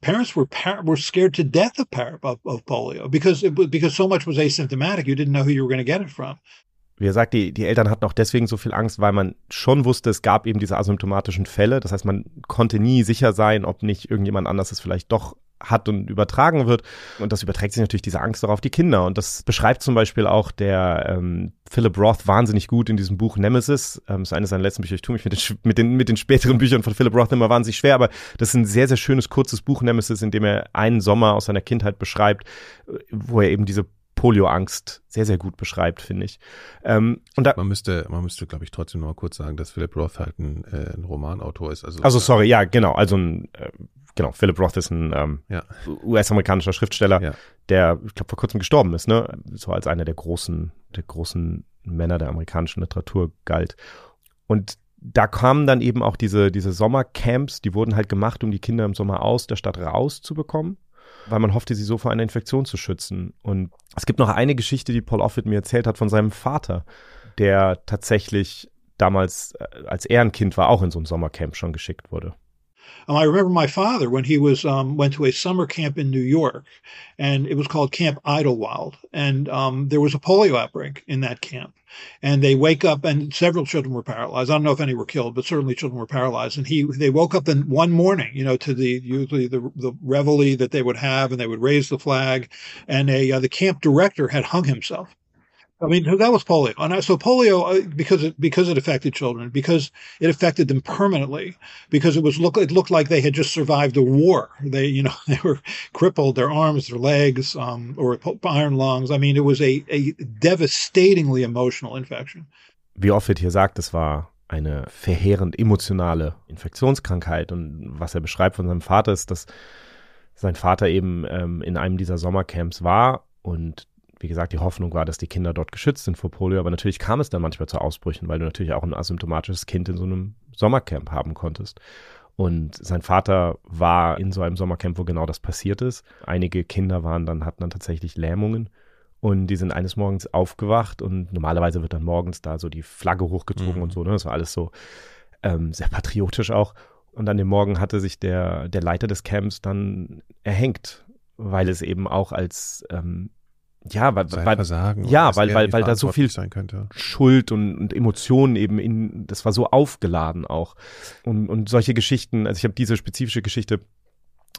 Parents were par- were scared to death of, par- of, of polio because it was, because so much was asymptomatic. You didn't know who you were going to get it from. Wie gesagt, die, die Eltern hatten auch deswegen so viel Angst, weil man schon wusste, es gab eben diese asymptomatischen Fälle. Das heißt, man konnte nie sicher sein, ob nicht irgendjemand anders es vielleicht doch hat und übertragen wird. Und das überträgt sich natürlich diese Angst auch auf die Kinder. Und das beschreibt zum Beispiel auch der ähm, Philip Roth wahnsinnig gut in diesem Buch Nemesis. Ähm, das ist eines seiner letzten Bücher. Ich tue mich mit den, mit, den, mit den späteren Büchern von Philip Roth immer wahnsinnig schwer, aber das ist ein sehr, sehr schönes, kurzes Buch Nemesis, in dem er einen Sommer aus seiner Kindheit beschreibt, wo er eben diese Polioangst sehr, sehr gut beschreibt, finde ich. Ähm, und da, man müsste, man müsste, glaube ich, trotzdem noch mal kurz sagen, dass Philip Roth halt ein, äh, ein Romanautor ist. Also, also sorry, ja, genau. Also ein, äh, genau, Philip Roth ist ein ähm, ja. US-amerikanischer Schriftsteller, ja. der, ich glaube, vor kurzem gestorben ist, ne? So als einer der großen, der großen Männer der amerikanischen Literatur galt. Und da kamen dann eben auch diese, diese Sommercamps, die wurden halt gemacht, um die Kinder im Sommer aus der Stadt rauszubekommen weil man hoffte, sie so vor einer Infektion zu schützen. Und es gibt noch eine Geschichte, die Paul Offit mir erzählt hat von seinem Vater, der tatsächlich damals, äh, als er ein Kind war, auch in so ein Sommercamp schon geschickt wurde. Um, I remember my father when he was um, went to a summer camp in New York, and it was called Camp Idlewild, and um, there was a polio outbreak in that camp, and they wake up and several children were paralyzed. I don't know if any were killed, but certainly children were paralyzed. And he they woke up in one morning, you know, to the usually the the reveille that they would have, and they would raise the flag, and a uh, the camp director had hung himself I mean, that was polio. And so polio, uh, because it, because it affected children, because it affected them permanently, because it was look, it looked like they had just survived a war. They, you know, they were crippled, their arms, their legs, um, or iron lungs. I mean, it was a, a devastatingly emotional infection. Wie Offit hier sagt, es war eine verheerend emotionale Infektionskrankheit. Und was er beschreibt von seinem Vater ist, dass sein Vater eben ähm, in einem dieser Sommercamps war und wie gesagt, die Hoffnung war, dass die Kinder dort geschützt sind vor Polio, aber natürlich kam es dann manchmal zu Ausbrüchen, weil du natürlich auch ein asymptomatisches Kind in so einem Sommercamp haben konntest. Und sein Vater war in so einem Sommercamp, wo genau das passiert ist. Einige Kinder waren dann, hatten dann tatsächlich Lähmungen. Und die sind eines Morgens aufgewacht und normalerweise wird dann morgens da so die Flagge hochgezogen mhm. und so. Ne? Das war alles so ähm, sehr patriotisch auch. Und an dem Morgen hatte sich der, der Leiter des Camps dann erhängt, weil es eben auch als ähm, ja, weil, weil Versagen ja, weil, weil, weil da so viel Schuld und, und Emotionen eben in, das war so aufgeladen auch. Und, und solche Geschichten, also ich habe diese spezifische Geschichte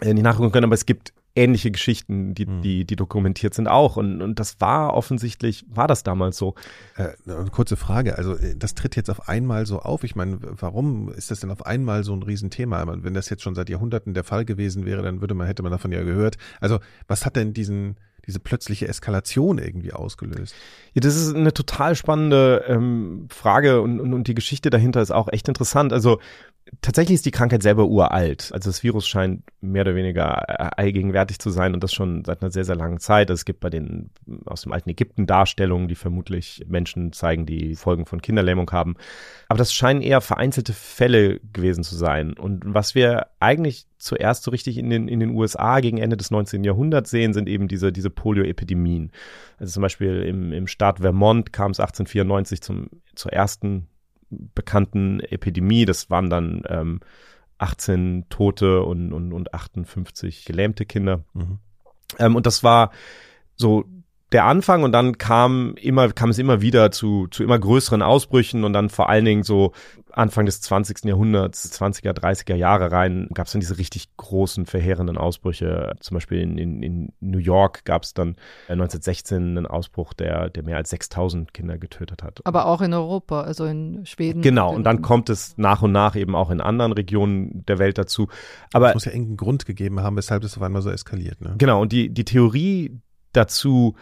äh, nicht nachgucken können, aber es gibt ähnliche Geschichten, die, mhm. die, die dokumentiert sind auch. Und, und das war offensichtlich, war das damals so. Äh, kurze Frage, also äh, das tritt jetzt auf einmal so auf. Ich meine, warum ist das denn auf einmal so ein Riesenthema? Wenn das jetzt schon seit Jahrhunderten der Fall gewesen wäre, dann würde man, hätte man davon ja gehört. Also was hat denn diesen diese plötzliche Eskalation irgendwie ausgelöst? Ja, das ist eine total spannende ähm, Frage und, und, und die Geschichte dahinter ist auch echt interessant. Also tatsächlich ist die Krankheit selber uralt. Also das Virus scheint mehr oder weniger allgegenwärtig zu sein und das schon seit einer sehr, sehr langen Zeit. Also es gibt bei den aus dem alten Ägypten Darstellungen, die vermutlich Menschen zeigen, die Folgen von Kinderlähmung haben. Aber das scheinen eher vereinzelte Fälle gewesen zu sein. Und was wir eigentlich zuerst so richtig in den, in den USA gegen Ende des 19. Jahrhunderts sehen, sind eben diese, diese Polioepidemien. Also zum Beispiel im, im Staat Vermont kam es 1894 zum, zur ersten bekannten Epidemie. Das waren dann ähm, 18 Tote und, und, und 58 gelähmte Kinder. Mhm. Ähm, und das war so der Anfang und dann kam immer, kam es immer wieder zu, zu immer größeren Ausbrüchen und dann vor allen Dingen so Anfang des 20. Jahrhunderts, 20er, 30er Jahre rein, gab es dann diese richtig großen, verheerenden Ausbrüche. Zum Beispiel in, in, in New York gab es dann 1916 äh, einen Ausbruch, der, der mehr als 6000 Kinder getötet hat. Aber auch in Europa, also in Schweden. Genau, und dann kommt es nach und nach eben auch in anderen Regionen der Welt dazu. Aber es muss ja irgendeinen Grund gegeben haben, weshalb es auf einmal so eskaliert. Ne? Genau, und die, die Theorie dazu,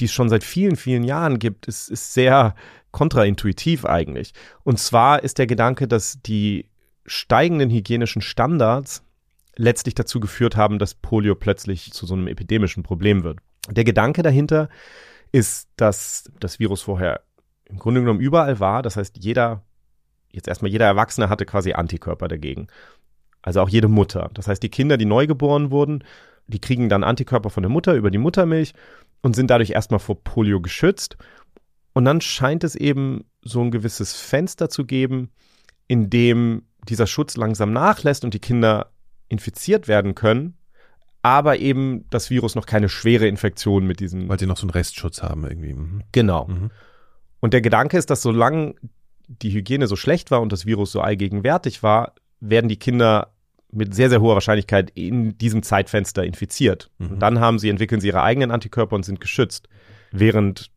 die es schon seit vielen, vielen Jahren gibt, ist, ist sehr kontraintuitiv eigentlich. Und zwar ist der Gedanke, dass die steigenden hygienischen Standards letztlich dazu geführt haben, dass Polio plötzlich zu so einem epidemischen Problem wird. Der Gedanke dahinter ist, dass das Virus vorher im Grunde genommen überall war. Das heißt, jeder, jetzt erstmal jeder Erwachsene hatte quasi Antikörper dagegen. Also auch jede Mutter. Das heißt, die Kinder, die neu geboren wurden, die kriegen dann Antikörper von der Mutter über die Muttermilch und sind dadurch erstmal vor Polio geschützt. Und dann scheint es eben so ein gewisses Fenster zu geben, in dem dieser Schutz langsam nachlässt und die Kinder infiziert werden können, aber eben das Virus noch keine schwere Infektion mit diesem. Weil sie noch so einen Restschutz haben irgendwie. Mhm. Genau. Mhm. Und der Gedanke ist, dass solange die Hygiene so schlecht war und das Virus so allgegenwärtig war, werden die Kinder mit sehr, sehr hoher Wahrscheinlichkeit in diesem Zeitfenster infiziert. Mhm. Und dann haben sie, entwickeln sie ihre eigenen Antikörper und sind geschützt. Während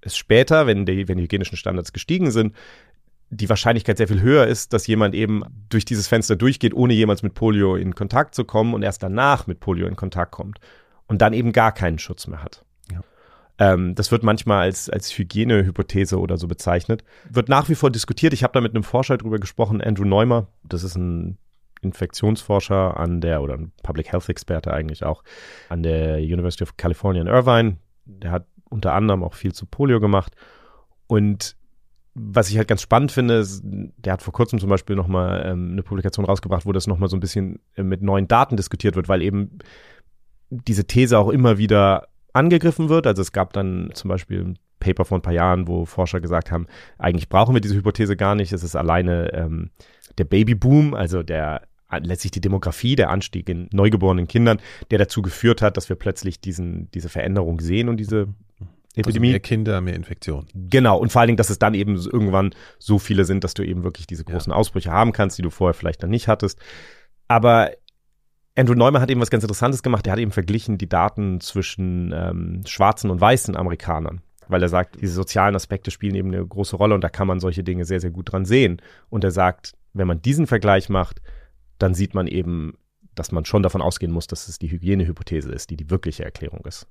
es später, wenn die, wenn die hygienischen Standards gestiegen sind, die Wahrscheinlichkeit sehr viel höher ist, dass jemand eben durch dieses Fenster durchgeht, ohne jemals mit Polio in Kontakt zu kommen und erst danach mit Polio in Kontakt kommt und dann eben gar keinen Schutz mehr hat. Ja. Ähm, das wird manchmal als, als Hygienehypothese oder so bezeichnet. Wird nach wie vor diskutiert. Ich habe da mit einem Forscher drüber gesprochen, Andrew Neumer. Das ist ein Infektionsforscher an der, oder ein Public Health Experte eigentlich auch, an der University of California in Irvine. Der hat unter anderem auch viel zu Polio gemacht. Und was ich halt ganz spannend finde, ist, der hat vor kurzem zum Beispiel nochmal ähm, eine Publikation rausgebracht, wo das nochmal so ein bisschen äh, mit neuen Daten diskutiert wird, weil eben diese These auch immer wieder angegriffen wird. Also es gab dann zum Beispiel ein Paper vor ein paar Jahren, wo Forscher gesagt haben, eigentlich brauchen wir diese Hypothese gar nicht. Es ist alleine ähm, der Babyboom, also der letztlich die Demografie, der Anstieg in neugeborenen Kindern, der dazu geführt hat, dass wir plötzlich diesen, diese Veränderung sehen und diese Epidemie. Also mehr Kinder, mehr Infektionen. Genau, und vor allen Dingen, dass es dann eben irgendwann so viele sind, dass du eben wirklich diese großen ja. Ausbrüche haben kannst, die du vorher vielleicht dann nicht hattest. Aber Andrew Neumann hat eben was ganz Interessantes gemacht. Er hat eben verglichen die Daten zwischen ähm, schwarzen und weißen Amerikanern, weil er sagt, diese sozialen Aspekte spielen eben eine große Rolle und da kann man solche Dinge sehr, sehr gut dran sehen. Und er sagt, wenn man diesen Vergleich macht, dann sieht man eben, dass man schon davon ausgehen muss, dass es die Hygienehypothese ist, die die wirkliche Erklärung ist.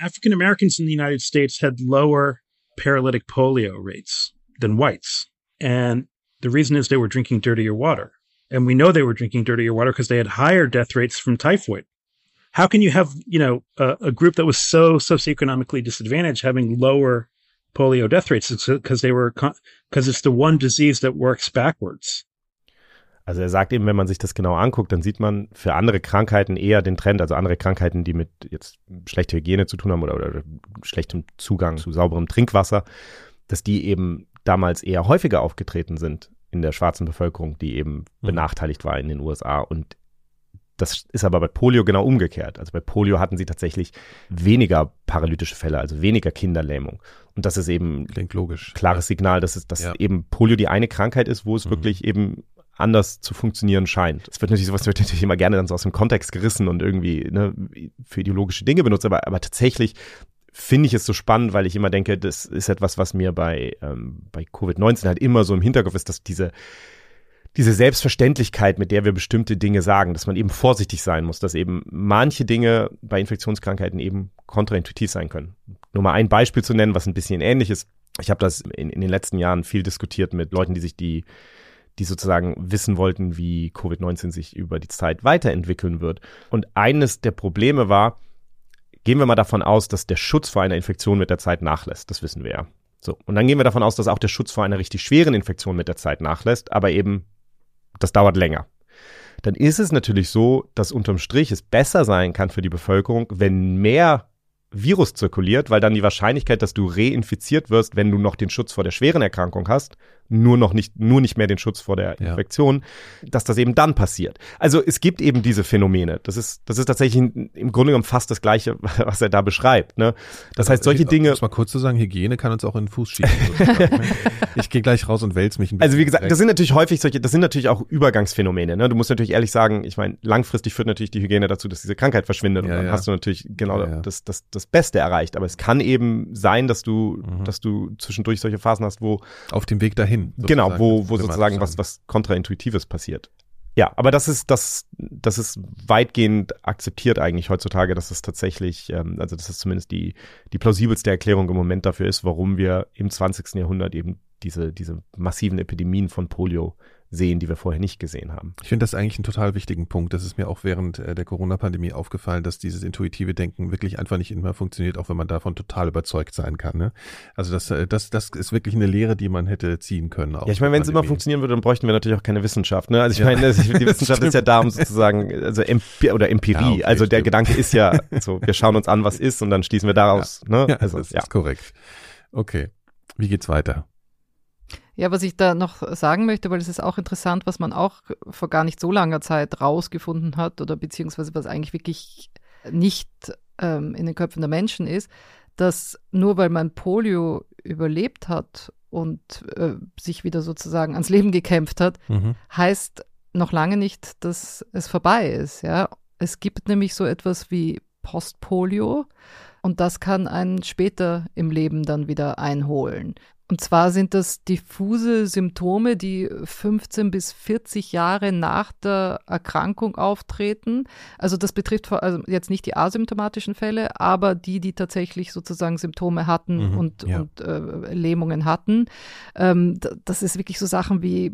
African Americans in the United States had lower paralytic polio rates than whites. And the reason is they were drinking dirtier water. And we know they were drinking dirtier water because they had higher death rates from typhoid. How can you have, you know, a, a group that was so socioeconomically disadvantaged having lower polio death rates? Because they were, because it's the one disease that works backwards. Also er sagt eben, wenn man sich das genau anguckt, dann sieht man für andere Krankheiten eher den Trend, also andere Krankheiten, die mit jetzt schlechter Hygiene zu tun haben oder, oder schlechtem Zugang zu sauberem Trinkwasser, dass die eben damals eher häufiger aufgetreten sind in der schwarzen Bevölkerung, die eben mhm. benachteiligt war in den USA. Und das ist aber bei Polio genau umgekehrt. Also bei Polio hatten sie tatsächlich weniger paralytische Fälle, also weniger Kinderlähmung. Und das ist eben Klingt logisch. klares Signal, dass es, dass ja. eben Polio die eine Krankheit ist, wo es mhm. wirklich eben anders zu funktionieren scheint. Es wird natürlich sowas wird natürlich immer gerne dann so aus dem Kontext gerissen und irgendwie ne, für ideologische Dinge benutzt, aber, aber tatsächlich finde ich es so spannend, weil ich immer denke, das ist etwas, was mir bei, ähm, bei Covid-19 halt immer so im Hinterkopf ist, dass diese, diese Selbstverständlichkeit, mit der wir bestimmte Dinge sagen, dass man eben vorsichtig sein muss, dass eben manche Dinge bei Infektionskrankheiten eben kontraintuitiv sein können. Nur mal ein Beispiel zu nennen, was ein bisschen ähnlich ist. Ich habe das in, in den letzten Jahren viel diskutiert mit Leuten, die sich die die sozusagen wissen wollten, wie Covid-19 sich über die Zeit weiterentwickeln wird. Und eines der Probleme war, gehen wir mal davon aus, dass der Schutz vor einer Infektion mit der Zeit nachlässt. Das wissen wir ja. So. Und dann gehen wir davon aus, dass auch der Schutz vor einer richtig schweren Infektion mit der Zeit nachlässt, aber eben, das dauert länger. Dann ist es natürlich so, dass unterm Strich es besser sein kann für die Bevölkerung, wenn mehr Virus zirkuliert, weil dann die Wahrscheinlichkeit, dass du reinfiziert wirst, wenn du noch den Schutz vor der schweren Erkrankung hast, nur noch nicht, nur nicht mehr den Schutz vor der Ja. Infektion, dass das eben dann passiert. Also es gibt eben diese Phänomene. Das ist, das ist tatsächlich im Grunde genommen fast das Gleiche, was er da beschreibt. Ne? Das heißt, solche Um Dinge. es mal kurz zu sagen, Hygiene kann uns auch in den Fuß schießen. ich gehe gleich raus und wälz mich ein bisschen. Also wie gesagt, das sind natürlich häufig solche, das sind natürlich auch Übergangsphänomene. Ne? Du musst natürlich ehrlich sagen, ich meine, langfristig führt natürlich die Hygiene dazu, dass diese Krankheit verschwindet und Ja, dann ja. hast du natürlich genau Ja, ja. Das, das, das Beste erreicht. Aber es kann eben sein, dass du, Mhm. dass du zwischendurch solche Phasen hast, wo auf dem Weg dahin. Genau, sozusagen, wo, das wo man sozusagen was, was kontraintuitives passiert. Ja, aber das ist, das, das ist weitgehend akzeptiert eigentlich heutzutage, dass es tatsächlich, ähm, also dass es zumindest die, die plausibelste Erklärung im Moment dafür ist, warum wir im 20. Jahrhundert eben diese, diese massiven Epidemien von Polio sehen, die wir vorher nicht gesehen haben. Ich finde das eigentlich einen total wichtigen Punkt. Das ist mir auch während äh, der Corona-Pandemie aufgefallen, dass dieses intuitive Denken wirklich einfach nicht immer funktioniert, auch wenn man davon total überzeugt sein kann. Ne? Also das, äh, das, das ist wirklich eine Lehre, die man hätte ziehen können. Ja, ich meine, wenn es immer funktionieren würde, dann bräuchten wir natürlich auch keine Wissenschaft. Ne? Also ich meine, die Wissenschaft ist ja da, um sozusagen, also Empi oder Empirie. Ja, okay, also der stimmt. Gedanke ist ja, so, wir schauen uns an, was ist und dann schließen wir daraus. Ne? Ja, Also das ja. ist korrekt. Okay, wie geht's weiter? Ja, was ich da noch sagen möchte, weil es ist auch interessant, was man auch vor gar nicht so langer Zeit rausgefunden hat oder beziehungsweise was eigentlich wirklich nicht ähm, in den Köpfen der Menschen ist, dass nur weil man Polio überlebt hat und äh, sich wieder sozusagen ans Leben gekämpft hat, Mhm. heißt noch lange nicht, dass es vorbei ist. Ja, es gibt nämlich so etwas wie Postpolio und das kann einen später im Leben dann wieder einholen. Und zwar sind das diffuse Symptome, die 15 bis 40 Jahre nach der Erkrankung auftreten. Also das betrifft vor allem jetzt nicht die asymptomatischen Fälle, aber die, die tatsächlich sozusagen Symptome hatten Mhm, und, ja. und äh, Lähmungen hatten. Ähm, das ist wirklich so Sachen wie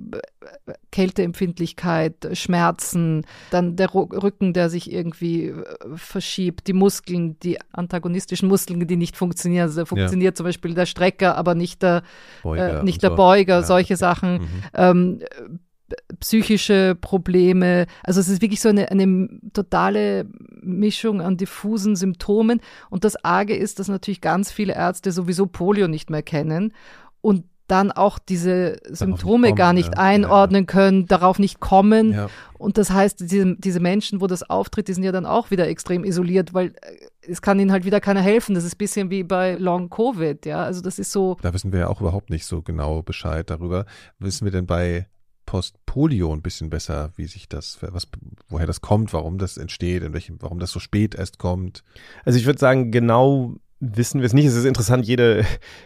Kälteempfindlichkeit, Schmerzen, dann der Rücken, der sich irgendwie äh, verschiebt, die Muskeln, die antagonistischen Muskeln, die nicht funktionieren. Also funktioniert zum Beispiel der Strecker, aber nicht der, Beuger äh, nicht der so. Beuger, Ja, solche. Sachen. Mhm. Ähm, äh, psychische Probleme. Also es ist wirklich so eine, eine totale Mischung an diffusen Symptomen. Und das Arge ist, dass natürlich ganz viele Ärzte sowieso Polio nicht mehr kennen und dann auch diese Symptome kommen, gar nicht ja. einordnen können, darauf nicht kommen. Ja. Und das heißt, diese, diese Menschen, wo das auftritt, die sind ja dann auch wieder extrem isoliert, weil äh, es kann ihnen halt wieder keiner helfen. Das ist ein bisschen wie bei Long Covid, ja. Also das ist so, Da wissen wir ja auch überhaupt nicht so genau Bescheid darüber. Wissen wir denn bei Postpolio ein bisschen besser, wie sich das, was, woher das kommt, warum das entsteht, in welchem, warum das so spät erst kommt? Also ich würde sagen, genau wissen wir es nicht. Es ist interessant, jede,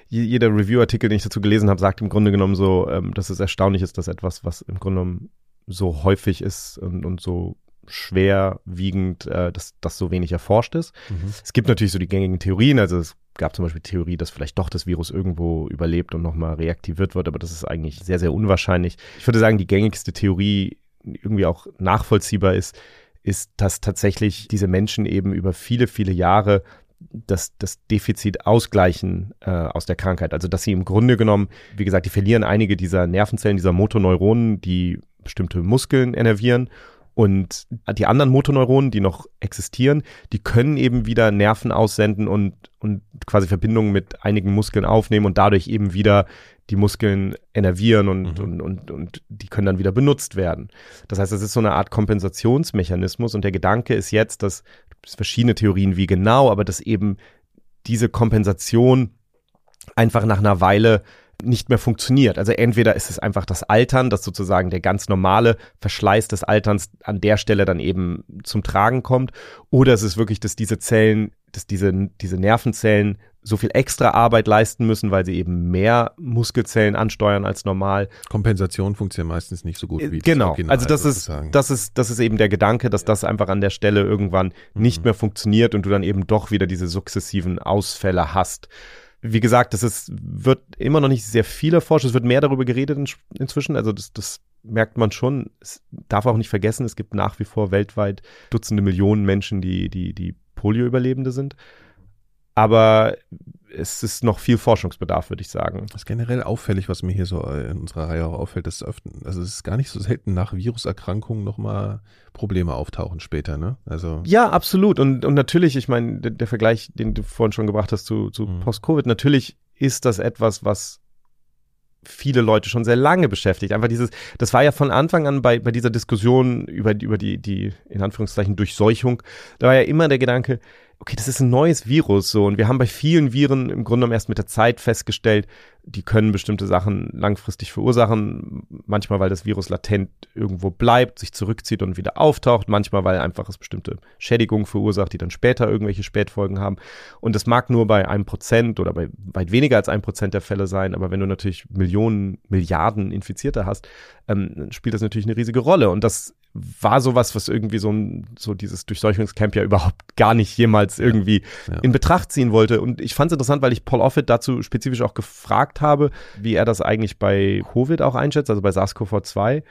je- jeder Review-Artikel, den ich dazu gelesen habe, sagt im Grunde genommen so, ähm, dass es erstaunlich ist, dass etwas, was im Grunde genommen so häufig ist und, und so schwerwiegend, äh, dass das so wenig erforscht ist. Es gibt natürlich so die gängigen Theorien, also es gab zum Beispiel die Theorie, dass vielleicht doch das Virus irgendwo überlebt und nochmal reaktiviert wird, aber das ist eigentlich sehr, sehr unwahrscheinlich. Ich würde sagen, die gängigste Theorie irgendwie auch nachvollziehbar ist, ist, dass tatsächlich diese Menschen eben über viele, viele Jahre das, das Defizit ausgleichen äh, aus der Krankheit. Also dass sie im Grunde genommen, wie gesagt, die verlieren einige dieser Nervenzellen, dieser Motoneuronen, die bestimmte Muskeln innervieren. Und die anderen Motoneuronen, die noch existieren, die können eben wieder Nerven aussenden und, und quasi Verbindungen mit einigen Muskeln aufnehmen und dadurch eben wieder die Muskeln innervieren und, Mhm. und, und, und die können dann wieder benutzt werden. Das heißt, das ist so eine Art Kompensationsmechanismus und der Gedanke ist jetzt, dass es verschiedene Theorien wie genau, aber dass eben diese Kompensation einfach nach einer Weile nicht mehr funktioniert. Also entweder ist es einfach das Altern, dass sozusagen der ganz normale Verschleiß des Alterns an der Stelle dann eben zum Tragen kommt, oder es ist wirklich, dass diese Zellen, dass diese, diese Nervenzellen so viel extra Arbeit leisten müssen, weil sie eben mehr Muskelzellen ansteuern als normal. Kompensation funktioniert meistens nicht so gut wie Genau, Original, also das ist, sozusagen. das ist, das ist eben der Gedanke, dass das einfach an der Stelle irgendwann nicht Mhm. mehr funktioniert und du dann eben doch wieder diese sukzessiven Ausfälle hast. Wie gesagt, das ist, wird immer noch nicht sehr viel erforscht, es wird mehr darüber geredet in, inzwischen, also das, das merkt man schon. Es darf auch nicht vergessen, es gibt nach wie vor weltweit Dutzende Millionen Menschen, die, die, die Polio-Überlebende sind. Aber es ist noch viel Forschungsbedarf, würde ich sagen. Das ist generell auffällig, was mir hier so äh, in unserer Reihe auch auffällt, dass öfter, also es ist gar nicht so selten nach Viruserkrankungen nochmal Probleme auftauchen später, ne? Also Ja, absolut. Und, und natürlich, ich meine, der, der Vergleich, den du vorhin schon gebracht hast zu, zu Mhm. Post-Covid, natürlich ist das etwas, was viele Leute schon sehr lange beschäftigt. Einfach dieses, das war ja von Anfang an bei, bei dieser Diskussion über, über die, die, in Anführungszeichen, Durchseuchung, da war ja immer der Gedanke, okay, das ist ein neues Virus so. Und wir haben bei vielen Viren im Grunde genommen erst mit der Zeit festgestellt, die können bestimmte Sachen langfristig verursachen, manchmal weil das Virus latent irgendwo bleibt, sich zurückzieht und wieder auftaucht, manchmal weil einfach es bestimmte Schädigungen verursacht, die dann später irgendwelche Spätfolgen haben. Und das mag nur bei einem Prozent oder bei weit weniger als einem Prozent der Fälle sein, aber wenn du natürlich Millionen, Milliarden Infizierte hast, ähm, spielt das natürlich eine riesige Rolle. Und das war sowas, was irgendwie so, ein, so dieses Durchseuchungscamp ja überhaupt gar nicht jemals irgendwie ja. in Betracht ziehen wollte. Und ich fand es interessant, weil ich Paul Offit dazu spezifisch auch gefragt habe, wie er das eigentlich bei Covid auch einschätzt, also bei SARS-CoV-2.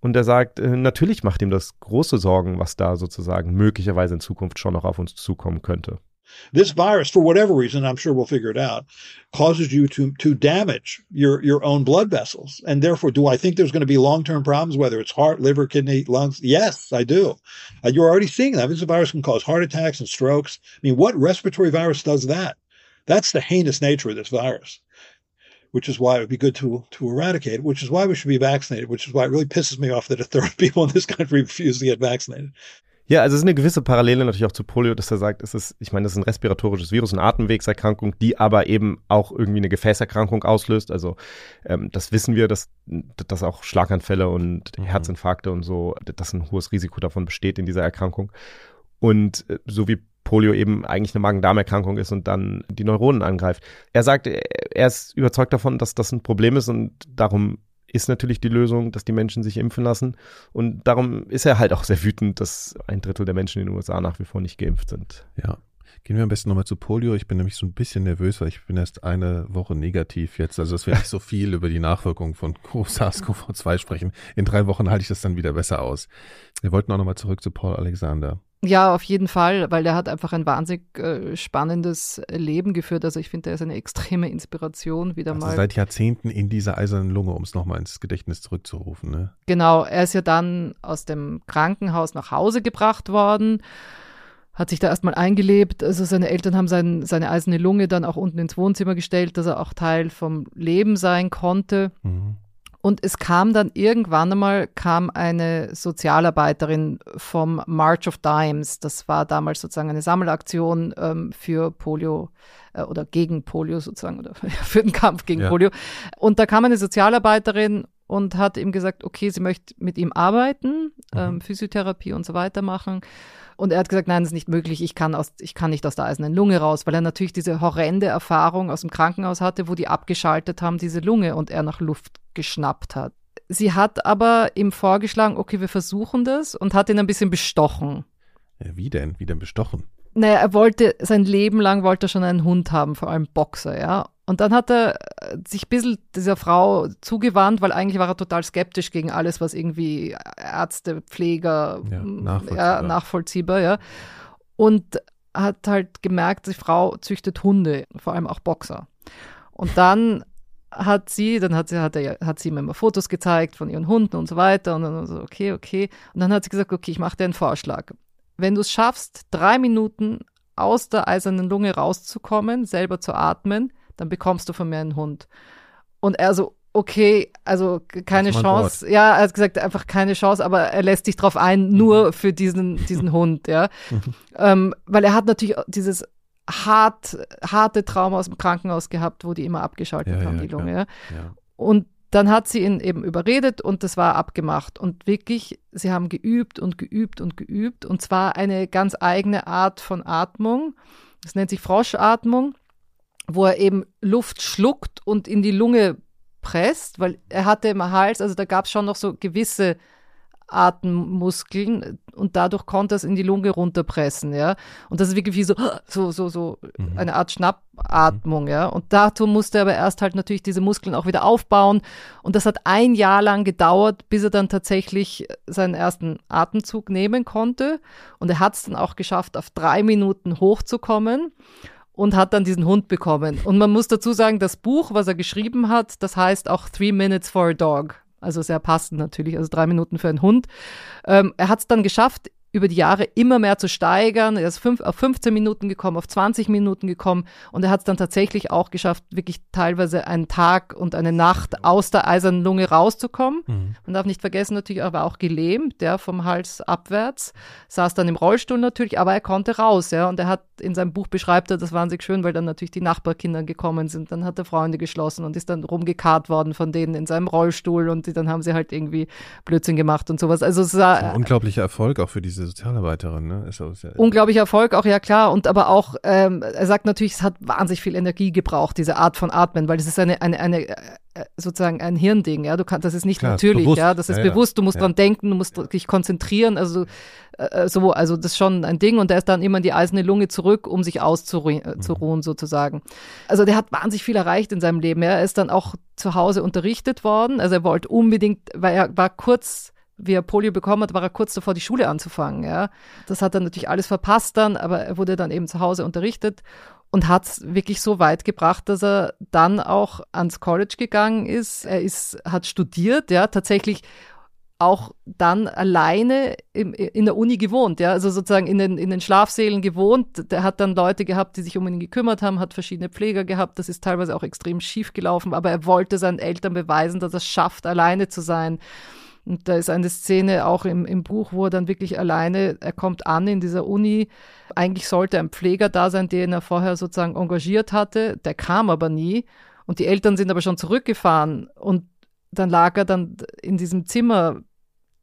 Und er sagt, äh, natürlich macht ihm das große Sorgen, was da sozusagen möglicherweise in Zukunft schon noch auf uns zukommen könnte. This virus, for whatever reason, I'm sure we'll figure it out, causes you to to damage your your own blood vessels, and therefore, do I think there's going to be long term problems, whether it's heart, liver, kidney, lungs? Yes, I do. Uh, you're already seeing that. This virus can cause heart attacks and strokes. I mean, what respiratory virus does that? That's the heinous nature of this virus. Which is why it would be good to to eradicate. Which is why we should be vaccinated. Which is why it really pisses me off that a third of people in this country refuse to get vaccinated. Ja, also es ist eine gewisse Parallele natürlich auch zu Polio, dass er sagt, es ist, ich meine, das ist ein respiratorisches Virus, eine Atemwegserkrankung, die aber eben auch irgendwie eine Gefäßerkrankung auslöst. Also ähm, das wissen wir, dass, dass auch Schlaganfälle und mhm. Herzinfarkte und so, dass ein hohes Risiko davon besteht in dieser Erkrankung. Und äh, so wie Polio eben eigentlich eine Magen-Darm-Erkrankung ist und dann die Neuronen angreift. Er sagt, er ist überzeugt davon, dass das ein Problem ist und darum ist natürlich die Lösung, dass die Menschen sich impfen lassen. Und darum ist er halt auch sehr wütend, dass ein Drittel der Menschen in den USA nach wie vor nicht geimpft sind. Ja. Gehen wir am besten nochmal zu Polio. Ich bin nämlich so ein bisschen nervös, weil ich bin erst eine Woche negativ jetzt. Also dass wir nicht so viel über die Nachwirkungen von SARS-CoV-2 sprechen. In drei Wochen halte ich das dann wieder besser aus. Wir wollten auch nochmal zurück zu Paul Alexander. Ja, auf jeden Fall, weil der hat einfach ein wahnsinnig äh, spannendes Leben geführt. Also ich finde, er ist eine extreme Inspiration wieder also mal. Seit Jahrzehnten in dieser eisernen Lunge, um es nochmal ins Gedächtnis zurückzurufen. Ne? Genau, er ist ja dann aus dem Krankenhaus nach Hause gebracht worden, hat sich da erstmal eingelebt. Also seine Eltern haben sein, seine eiserne Lunge dann auch unten ins Wohnzimmer gestellt, dass er auch Teil vom Leben sein konnte. Mhm. Und es kam dann irgendwann einmal kam eine Sozialarbeiterin vom March of Dimes. Das war damals sozusagen eine Sammelaktion ähm, für Polio äh, oder gegen Polio sozusagen oder für den Kampf gegen ja. Polio. Und da kam eine Sozialarbeiterin und hat ihm gesagt, okay, sie möchte mit ihm arbeiten, mhm. ähm, Physiotherapie und so weiter machen. Und er hat gesagt, nein, das ist nicht möglich, ich kann, aus, ich kann nicht aus der eisernen Lunge raus, weil er natürlich diese horrende Erfahrung aus dem Krankenhaus hatte, wo die abgeschaltet haben, diese Lunge, und er nach Luft geschnappt hat. Sie hat aber ihm vorgeschlagen, okay, wir versuchen das und hat ihn ein bisschen bestochen. Ja, wie denn? Wie denn bestochen? Naja, er wollte, sein Leben lang wollte er schon einen Hund haben, vor allem Boxer, ja. Und dann hat er äh, sich ein bisschen dieser Frau zugewandt, weil eigentlich war er total skeptisch gegen alles, was irgendwie Ärzte, Pfleger, ja, nachvollziehbar. Ja, nachvollziehbar, ja. Und hat halt gemerkt, die Frau züchtet Hunde, vor allem auch Boxer. Und dann hat sie, dann hat sie, hat, er, hat sie mir immer Fotos gezeigt von ihren Hunden und so weiter. Und dann so, okay, okay. Und dann hat sie gesagt, okay, ich mache dir einen Vorschlag. Wenn du es schaffst, drei Minuten aus der eisernen Lunge rauszukommen, selber zu atmen, dann bekommst du von mir einen Hund. Und er so, okay, also keine Chance. Wort. Ja, er hat gesagt, einfach keine Chance, aber er lässt sich drauf ein, nur mhm. für diesen, diesen Hund, ja. Mhm. Ähm, weil er hat natürlich dieses hart, harte Trauma aus dem Krankenhaus gehabt, wo die immer abgeschaltet ja, haben, ja, die Lunge, ja. ja. Und dann hat sie ihn eben überredet und das war abgemacht. Und wirklich, sie haben geübt und geübt und geübt. Und zwar eine ganz eigene Art von Atmung. Das nennt sich Froschatmung wo er eben Luft schluckt und in die Lunge presst, weil er hatte im Hals, also da gab es schon noch so gewisse Atemmuskeln und dadurch konnte er es in die Lunge runterpressen, ja. Und das ist wirklich wie so, so, so, so mhm. eine Art Schnappatmung, ja. Und dazu musste er aber erst halt natürlich diese Muskeln auch wieder aufbauen. Und das hat ein Jahr lang gedauert, bis er dann tatsächlich seinen ersten Atemzug nehmen konnte. Und er hat es dann auch geschafft, auf drei Minuten hochzukommen und hat dann diesen Hund bekommen. Und man muss dazu sagen, das Buch, was er geschrieben hat, das heißt auch Three Minutes for a Dog. Also sehr passend natürlich, also drei Minuten für einen Hund. Ähm, er hat es dann geschafft, über die Jahre immer mehr zu steigern. Er ist fünf, auf 15 Minuten gekommen, auf 20 Minuten gekommen und er hat es dann tatsächlich auch geschafft, wirklich teilweise einen Tag und eine Nacht aus der eisernen Lunge rauszukommen. Mhm. Man darf nicht vergessen, natürlich, er war auch gelähmt, der vom Hals abwärts, saß dann im Rollstuhl natürlich, aber er konnte raus, ja. Und er hat in seinem Buch beschreibt er, das wahnsinnig schön, weil dann natürlich die Nachbarkinder gekommen sind. Dann hat er Freunde geschlossen und ist dann rumgekarrt worden von denen in seinem Rollstuhl und die, dann haben sie halt irgendwie Blödsinn gemacht und sowas. Also es war ein unglaublicher Erfolg auch für diese Sozialarbeiterin, ne? Ist, ist ja unglaublicher Erfolg, auch ja klar. Und aber auch, ähm, er sagt natürlich, es hat wahnsinnig viel Energie gebraucht, diese Art von Atmen, weil das ist eine, eine, eine äh, sozusagen ein Hirnding, ja. Du kannst, das ist nicht Klar, natürlich, bewusst. ja. Das ist ja, bewusst, du musst ja. dran denken, du musst dich konzentrieren, also äh, so, also das ist schon ein Ding und der ist dann immer in die eiserne Lunge zurück, um sich auszuruhen, äh, mhm. sozusagen. Also der hat wahnsinnig viel erreicht in seinem Leben. Ja. Er ist dann auch zu Hause unterrichtet worden, also er wollte unbedingt, weil er war kurz wie er Polio bekommen hat, war er kurz davor, die Schule anzufangen. Ja. Das hat er natürlich alles verpasst dann, aber er wurde dann eben zu Hause unterrichtet und hat es wirklich so weit gebracht, dass er dann auch ans College gegangen ist. Er ist, hat studiert, ja, tatsächlich auch dann alleine im, in der Uni gewohnt, ja, also sozusagen in den, in den Schlafsälen gewohnt. Der hat dann Leute gehabt, die sich um ihn gekümmert haben, hat verschiedene Pfleger gehabt. Das ist teilweise auch extrem schief gelaufen, aber er wollte seinen Eltern beweisen, dass er es schafft, alleine zu sein. Und da ist eine Szene auch im, im Buch, wo er dann wirklich alleine, er kommt an in dieser Uni. Eigentlich sollte ein Pfleger da sein, den er vorher sozusagen engagiert hatte. Der kam aber nie. Und die Eltern sind aber schon zurückgefahren. Und dann lag er dann in diesem Zimmer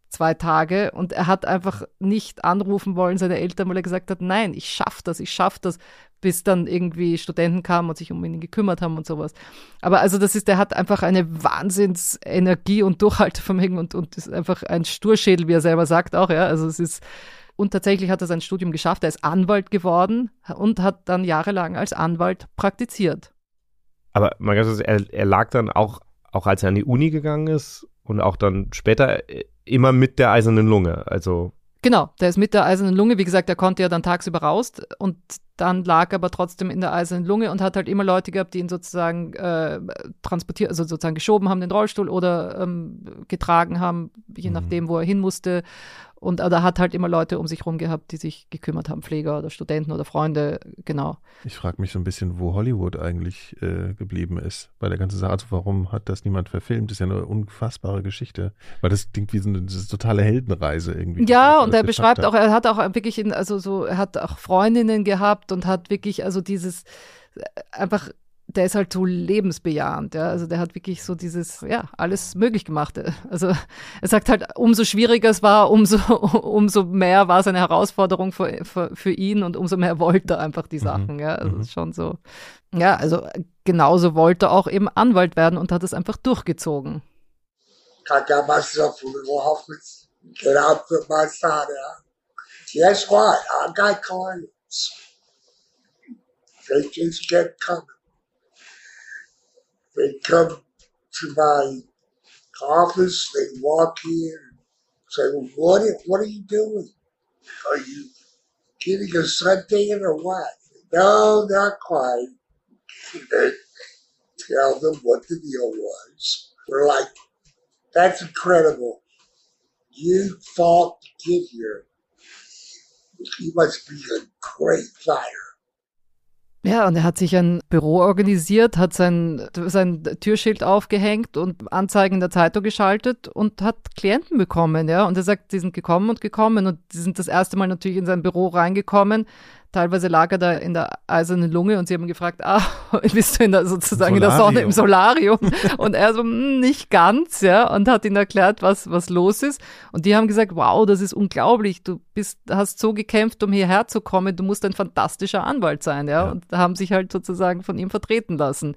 zwei Tage und er hat einfach nicht anrufen wollen, seine Eltern, weil er gesagt hat, nein, ich schaff das, ich schaff das, bis dann irgendwie Studenten kamen und sich um ihn gekümmert haben und sowas. Aber also das ist, der hat einfach eine Wahnsinnsenergie und Durchhaltevermögen und, und ist einfach ein Sturschädel, wie er selber sagt auch, ja. Also es ist, und tatsächlich hat er sein Studium geschafft, er ist Anwalt geworden und hat dann jahrelang als Anwalt praktiziert. Aber man kann sagen, er, lag dann auch, auch als er an die Uni gegangen ist und auch dann später äh, immer mit der eisernen Lunge. Also Genau, der ist mit der eisernen Lunge. Wie gesagt, der konnte ja dann tagsüber raus und dann lag aber trotzdem in der eisernen Lunge und hat halt immer Leute gehabt, die ihn sozusagen äh, transportiert, also sozusagen geschoben haben, den Rollstuhl oder ähm, getragen haben, je mhm. nachdem, wo er hin musste. Und da hat halt immer Leute um sich herum gehabt, die sich gekümmert haben, Pfleger oder Studenten oder Freunde, genau. Ich frage mich so ein bisschen, wo Hollywood eigentlich äh, geblieben ist bei der ganzen Sache. Also warum hat das niemand verfilmt? Das ist ja eine unfassbare Geschichte. Weil das klingt wie so eine, eine totale Heldenreise irgendwie. Ja, und er beschreibt hat. auch, er hat auch wirklich, in, also so, er hat auch Freundinnen gehabt und hat wirklich, also dieses äh, einfach der ist halt so lebensbejahend, ja. Also der hat wirklich so dieses, ja, alles möglich gemacht. Also er sagt halt, umso schwieriger es war, umso, umso mehr war es eine Herausforderung für, für, für ihn und umso mehr wollte er einfach die mhm. Sachen, mhm. ja. Also mhm. ist schon so. Ja, also genauso wollte er auch eben Anwalt werden und hat es einfach durchgezogen. Guess what? I got clients. They just kept coming. They come to my office, they walk in and say, what, what are you doing? Are you getting a suntan or what? No, not quite. tell them what the deal was. We're like, that's incredible. You fought to get here. You must be a great fighter. Ja, und er hat sich ein Büro organisiert, hat sein, sein Türschild aufgehängt und Anzeigen in der Zeitung geschaltet und hat Klienten bekommen, ja. Und er sagt, die sind gekommen und gekommen und die sind das erste Mal natürlich in sein Büro reingekommen, Teilweise lag er da in der eisernen Lunge und sie haben gefragt, ah, bist du in der, sozusagen in der Sonne im Solarium? und er so, hm, nicht ganz, ja, und hat ihnen erklärt, was, was los ist. Und die haben gesagt, wow, das ist unglaublich. Du bist, hast so gekämpft, um hierher zu kommen. Du musst ein fantastischer Anwalt sein, ja. ja. Und haben sich halt sozusagen von ihm vertreten lassen.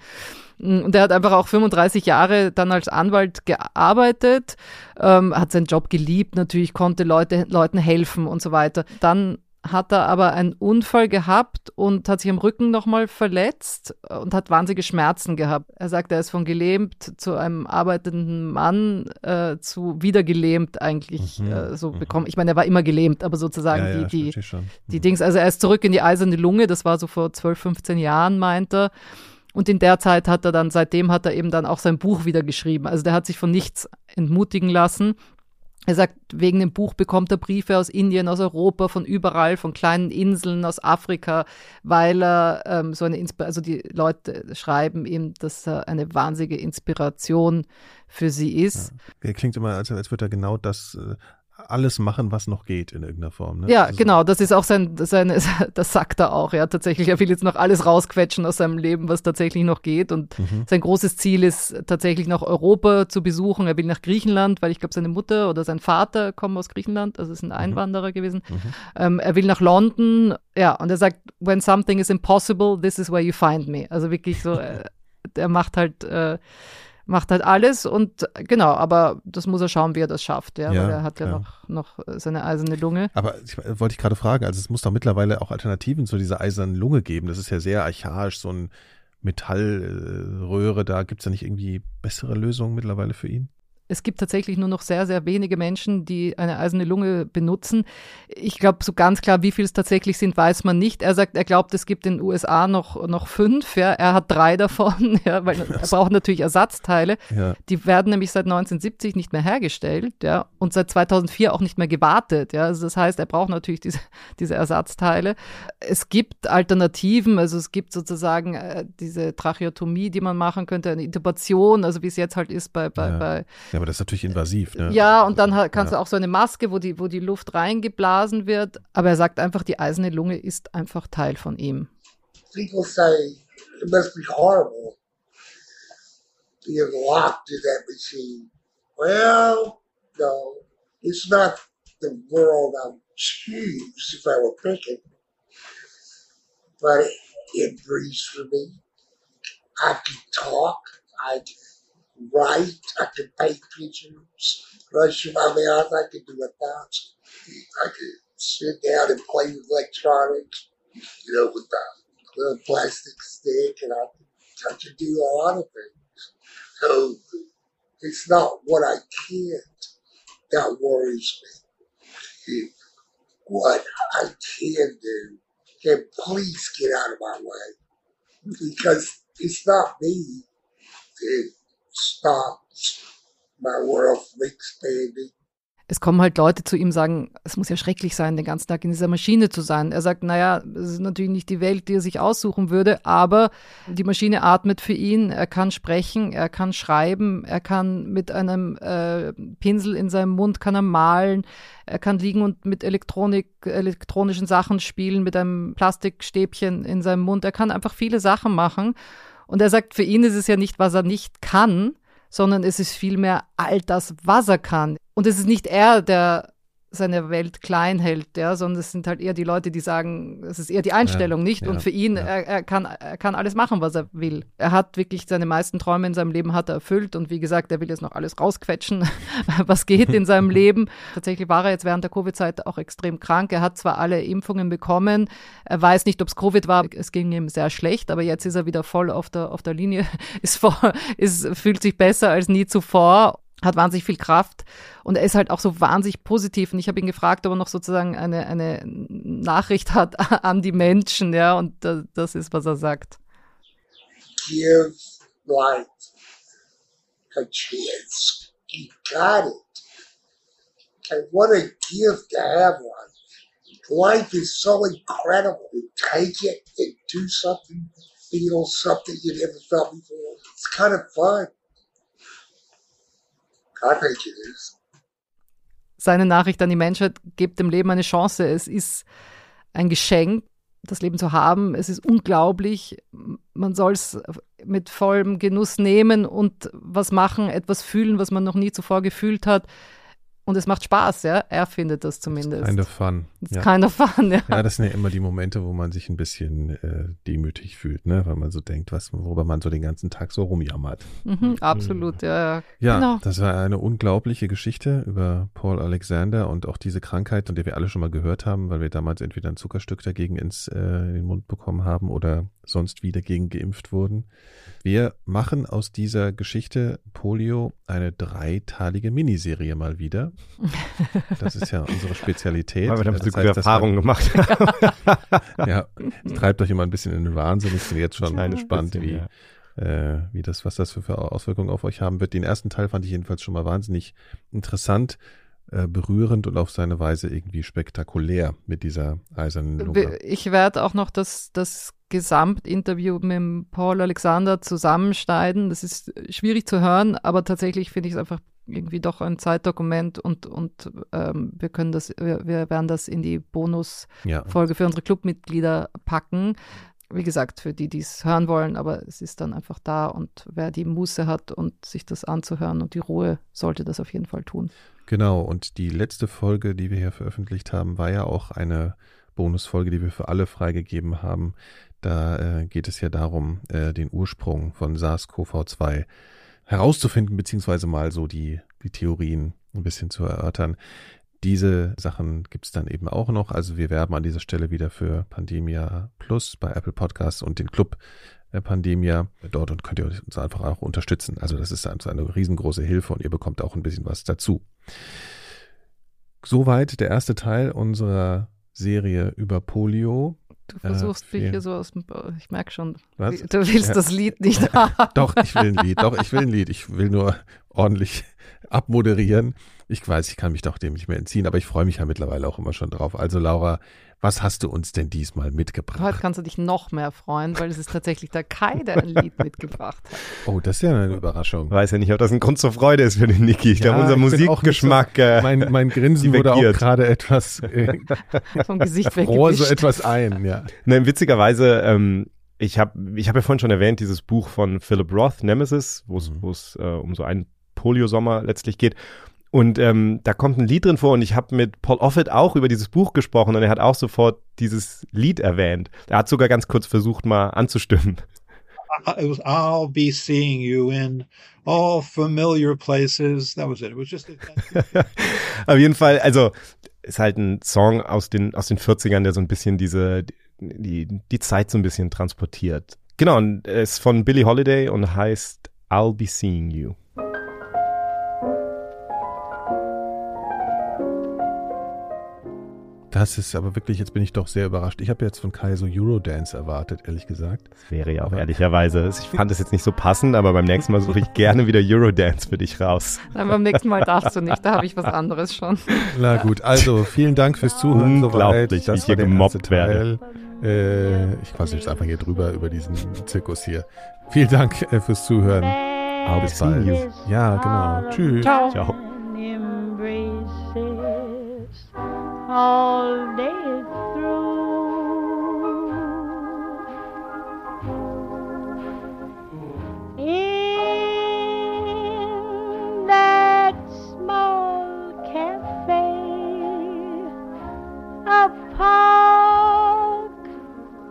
Und er hat einfach auch 35 Jahre dann als Anwalt gearbeitet, ähm, hat seinen Job geliebt, natürlich konnte Leute, Leuten helfen und so weiter. Dann hat er aber einen Unfall gehabt und hat sich am Rücken nochmal verletzt und hat wahnsinnige Schmerzen gehabt. Er sagt, er ist von gelähmt zu einem arbeitenden Mann äh, zu wieder gelähmt eigentlich mhm. äh, so mhm. bekommen. Ich meine, er war immer gelähmt, aber sozusagen ja, ja, die, die, die mhm. Dings, also er ist zurück in die eiserne Lunge, das war so vor 12, 15 Jahren, meint er. Und in der Zeit hat er dann, seitdem hat er eben dann auch sein Buch wieder geschrieben. Also der hat sich von nichts entmutigen lassen Er sagt, wegen dem Buch bekommt er Briefe aus Indien, aus Europa, von überall, von kleinen Inseln, aus Afrika, weil er ähm, so eine, Insp also die Leute schreiben ihm, dass er eine wahnsinnige Inspiration für sie ist. Ja. Er klingt immer, als, als würde er genau das äh, alles machen, was noch geht in irgendeiner Form. Ne? Ja, also genau, das ist auch sein, sein, das sagt er auch, ja, tatsächlich. Er will jetzt noch alles rausquetschen aus seinem Leben, was tatsächlich noch geht. Und mhm. sein großes Ziel ist tatsächlich noch Europa zu besuchen. Er will nach Griechenland, weil ich glaube, seine Mutter oder sein Vater kommen aus Griechenland, also ist ein mhm. Einwanderer mhm. gewesen. Mhm. Ähm, er will nach London, ja, und er sagt, when something is impossible, this is where you find me. Also wirklich so, äh, er macht halt äh, macht halt alles und genau, aber das muss er schauen, wie er das schafft, ja, ja weil er hat ja noch, noch seine eiserne Lunge. Aber ich, wollte ich gerade fragen, also es muss doch mittlerweile auch Alternativen zu dieser eisernen Lunge geben. Das ist ja sehr archaisch, so ein Metallröhre, da gibt es ja nicht irgendwie bessere Lösungen mittlerweile für ihn? Es gibt tatsächlich nur noch sehr, sehr wenige Menschen, die eine eiserne Lunge benutzen. Ich glaube, so ganz klar, wie viel es tatsächlich sind, weiß man nicht. Er sagt, er glaubt, es gibt in den USA noch, noch fünf. Ja. Er hat drei davon, ja, weil er braucht natürlich Ersatzteile. Ja. Die werden nämlich seit 1970 nicht mehr hergestellt ja, und seit 2004 auch nicht mehr gewartet. Ja. Also das heißt, er braucht natürlich diese, diese Ersatzteile. Es gibt Alternativen, also es gibt sozusagen äh, diese Tracheotomie, die man machen könnte, eine Intubation, also wie es jetzt halt ist bei, bei, ja. bei ja, aber das ist natürlich invasiv. Ne? Ja, und dann kannst ja. du auch so eine Maske, wo die, wo die Luft reingeblasen wird. Aber er sagt einfach, die eiserne Lunge ist einfach Teil von ihm. People say it must be horrible being locked in that machine. Well, no, it's not the world I would choose if I were picking. But it, it breathes for me. I can talk. I can write, I can paint pictures, brush my mouth, I can do a thousand. I can sit down and play with electronics, you know, with a little plastic stick, and I can, I can do a lot of things. So it's not what I can't that worries me. What I can do can please get out of my way because it's not me. Es kommen halt Leute zu ihm sagen, es muss ja schrecklich sein, den ganzen Tag in dieser Maschine zu sein. Er sagt, naja, es ist natürlich nicht die Welt, die er sich aussuchen würde, aber die Maschine atmet für ihn, er kann sprechen, er kann schreiben, er kann mit einem äh, Pinsel in seinem Mund, kann er malen, er kann liegen und mit Elektronik, elektronischen Sachen spielen, mit einem Plastikstäbchen in seinem Mund, er kann einfach viele Sachen machen. Und er sagt, für ihn ist es ja nicht, was er nicht kann, sondern es ist vielmehr all das, was er kann. Und es ist nicht er, der seine Welt klein hält, ja, sondern es sind halt eher die Leute, die sagen, es ist eher die Einstellung, ja, nicht? Ja, und für ihn, ja. er, er, kann, er kann alles machen, was er will. Er hat wirklich seine meisten Träume in seinem Leben hat er erfüllt und wie gesagt, er will jetzt noch alles rausquetschen, was geht in seinem Leben. Tatsächlich war er jetzt während der Covid-Zeit auch extrem krank. Er hat zwar alle Impfungen bekommen, er weiß nicht, ob es Covid war, es ging ihm sehr schlecht, aber jetzt ist er wieder voll auf der, auf der Linie, ist, vor, ist, fühlt sich besser als nie zuvor hat wahnsinnig viel Kraft und er ist halt auch so wahnsinnig positiv. Und ich habe ihn gefragt, ob er noch sozusagen eine, eine Nachricht hat an die Menschen, ja, und das ist, was er sagt. Give life a chance. You got it. And what a gift to have life. Life is so incredible. Take it and do something, feel something you never felt before. It's kind of fun. Seine Nachricht an die Menschheit, gebt dem Leben eine Chance. Es ist ein Geschenk, das Leben zu haben. Es ist unglaublich. Man soll es mit vollem Genuss nehmen und was machen, etwas fühlen, was man noch nie zuvor gefühlt hat. Und es macht Spaß, ja. Er findet das zumindest. Kind of fun. It's ja. kind of fun, ja. Ja, das sind ja immer die Momente, wo man sich ein bisschen äh, demütig fühlt, ne? Weil man so denkt, was, worüber man so den ganzen Tag so rumjammert. Mhm, absolut, ja. Ja, genau. das war eine unglaubliche Geschichte über Paul Alexander und auch diese Krankheit, von der wir alle schon mal gehört haben, weil wir damals entweder ein Zuckerstück dagegen ins äh, in den Mund bekommen haben oder sonst wie dagegen geimpft wurden. Wir machen aus dieser Geschichte Polio eine dreiteilige Miniserie mal wieder. Das ist ja unsere Spezialität. Weil wir damit so gute Erfahrungen gemacht haben. ja, es treibt euch immer ein bisschen in den Wahnsinn. Ich bin jetzt schon gespannt, bisschen, wie, ja. äh, wie das, was das für, für Auswirkungen auf euch haben wird. Den ersten Teil fand ich jedenfalls schon mal wahnsinnig interessant äh, berührend und auf seine Weise irgendwie spektakulär mit dieser eisernen Lunge. Ich werde auch noch das, das Gesamtinterview mit Paul Alexander zusammenschneiden. Das ist schwierig zu hören, aber tatsächlich finde ich es einfach irgendwie doch ein Zeitdokument und, und ähm, wir können das, wir, wir werden das in die Bonusfolge ja. für unsere Clubmitglieder packen. Wie gesagt, für die, die es hören wollen, aber es ist dann einfach da und wer die Muße hat und sich das anzuhören und die Ruhe, sollte das auf jeden Fall tun. Genau, und die letzte Folge, die wir hier veröffentlicht haben, war ja auch eine Bonusfolge, die wir für alle freigegeben haben. Da äh, geht es ja darum, äh, den Ursprung von SARS-CoV-2 herauszufinden, beziehungsweise mal so die, die Theorien ein bisschen zu erörtern. Diese Sachen gibt es dann eben auch noch. Also wir werben an dieser Stelle wieder für Pandemia Plus bei Apple Podcasts und den Club äh, Pandemia dort und könnt ihr uns einfach auch unterstützen. Also das ist also eine riesengroße Hilfe und ihr bekommt auch ein bisschen was dazu. Soweit der erste Teil unserer Serie über Polio. Du versuchst äh, mich hier so aus dem, ich merke schon, Was? du willst ja. das Lied nicht haben. Doch, ich will ein Lied, doch, ich will ein Lied. Ich will nur ordentlich abmoderieren. Ich weiß, ich kann mich doch dem nicht mehr entziehen, aber ich freue mich ja mittlerweile auch immer schon drauf. Also Laura, was hast du uns denn diesmal mitgebracht? Heute kannst du dich noch mehr freuen, weil es ist tatsächlich der Kai, der ein Lied mitgebracht hat. Oh, das ist ja eine Überraschung. Weiß ja nicht, ob das ein Grund zur Freude ist für den Niki. Ich ja, glaube, unser Musikgeschmack. So, äh, mein, mein Grinsen wurde auch gerade etwas äh, vom Gesicht fror so etwas ein, ja. Nein, witzigerweise, ähm, ich habe ich hab ja vorhin schon erwähnt, dieses Buch von Philip Roth, Nemesis, wo es mhm. äh, um so einen Poliosommer letztlich geht. Und ähm, da kommt ein Lied drin vor und ich habe mit Paul Offit auch über dieses Buch gesprochen und er hat auch sofort dieses Lied erwähnt. Er hat sogar ganz kurz versucht, mal anzustimmen. It was I'll be seeing you in all familiar places. That was it. It was just. Auf jeden Fall, also ist halt ein Song aus den aus den 40ern, der so ein bisschen diese die die Zeit so ein bisschen transportiert. Genau, und ist von Billie Holiday und heißt I'll be seeing you. Das ist aber wirklich, jetzt bin ich doch sehr überrascht. Ich habe jetzt von Kai so Eurodance erwartet, ehrlich gesagt. Das wäre ja auch aber ehrlicherweise. Ich fand es jetzt nicht so passend, aber beim nächsten Mal suche ich gerne wieder Eurodance für dich raus. Nein, beim nächsten Mal darfst du nicht, da habe ich was anderes schon. Na gut, also vielen Dank fürs Zuhören. Unglaublich, das wie ich hier gemobbt werde. Äh, ich quasse jetzt einfach hier drüber über diesen Zirkus hier. Vielen Dank äh, fürs Zuhören. Bis bald. Ja, genau. Tschüss. Ciao. Ciao. All day is through. In that small cafe, a park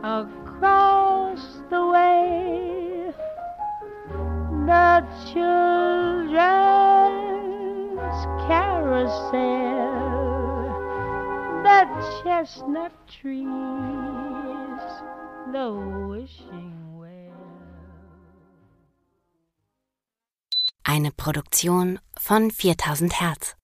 across the way, the children's carousel chestnut trees, the wishing well. Eine Produktion von 4000 Hertz.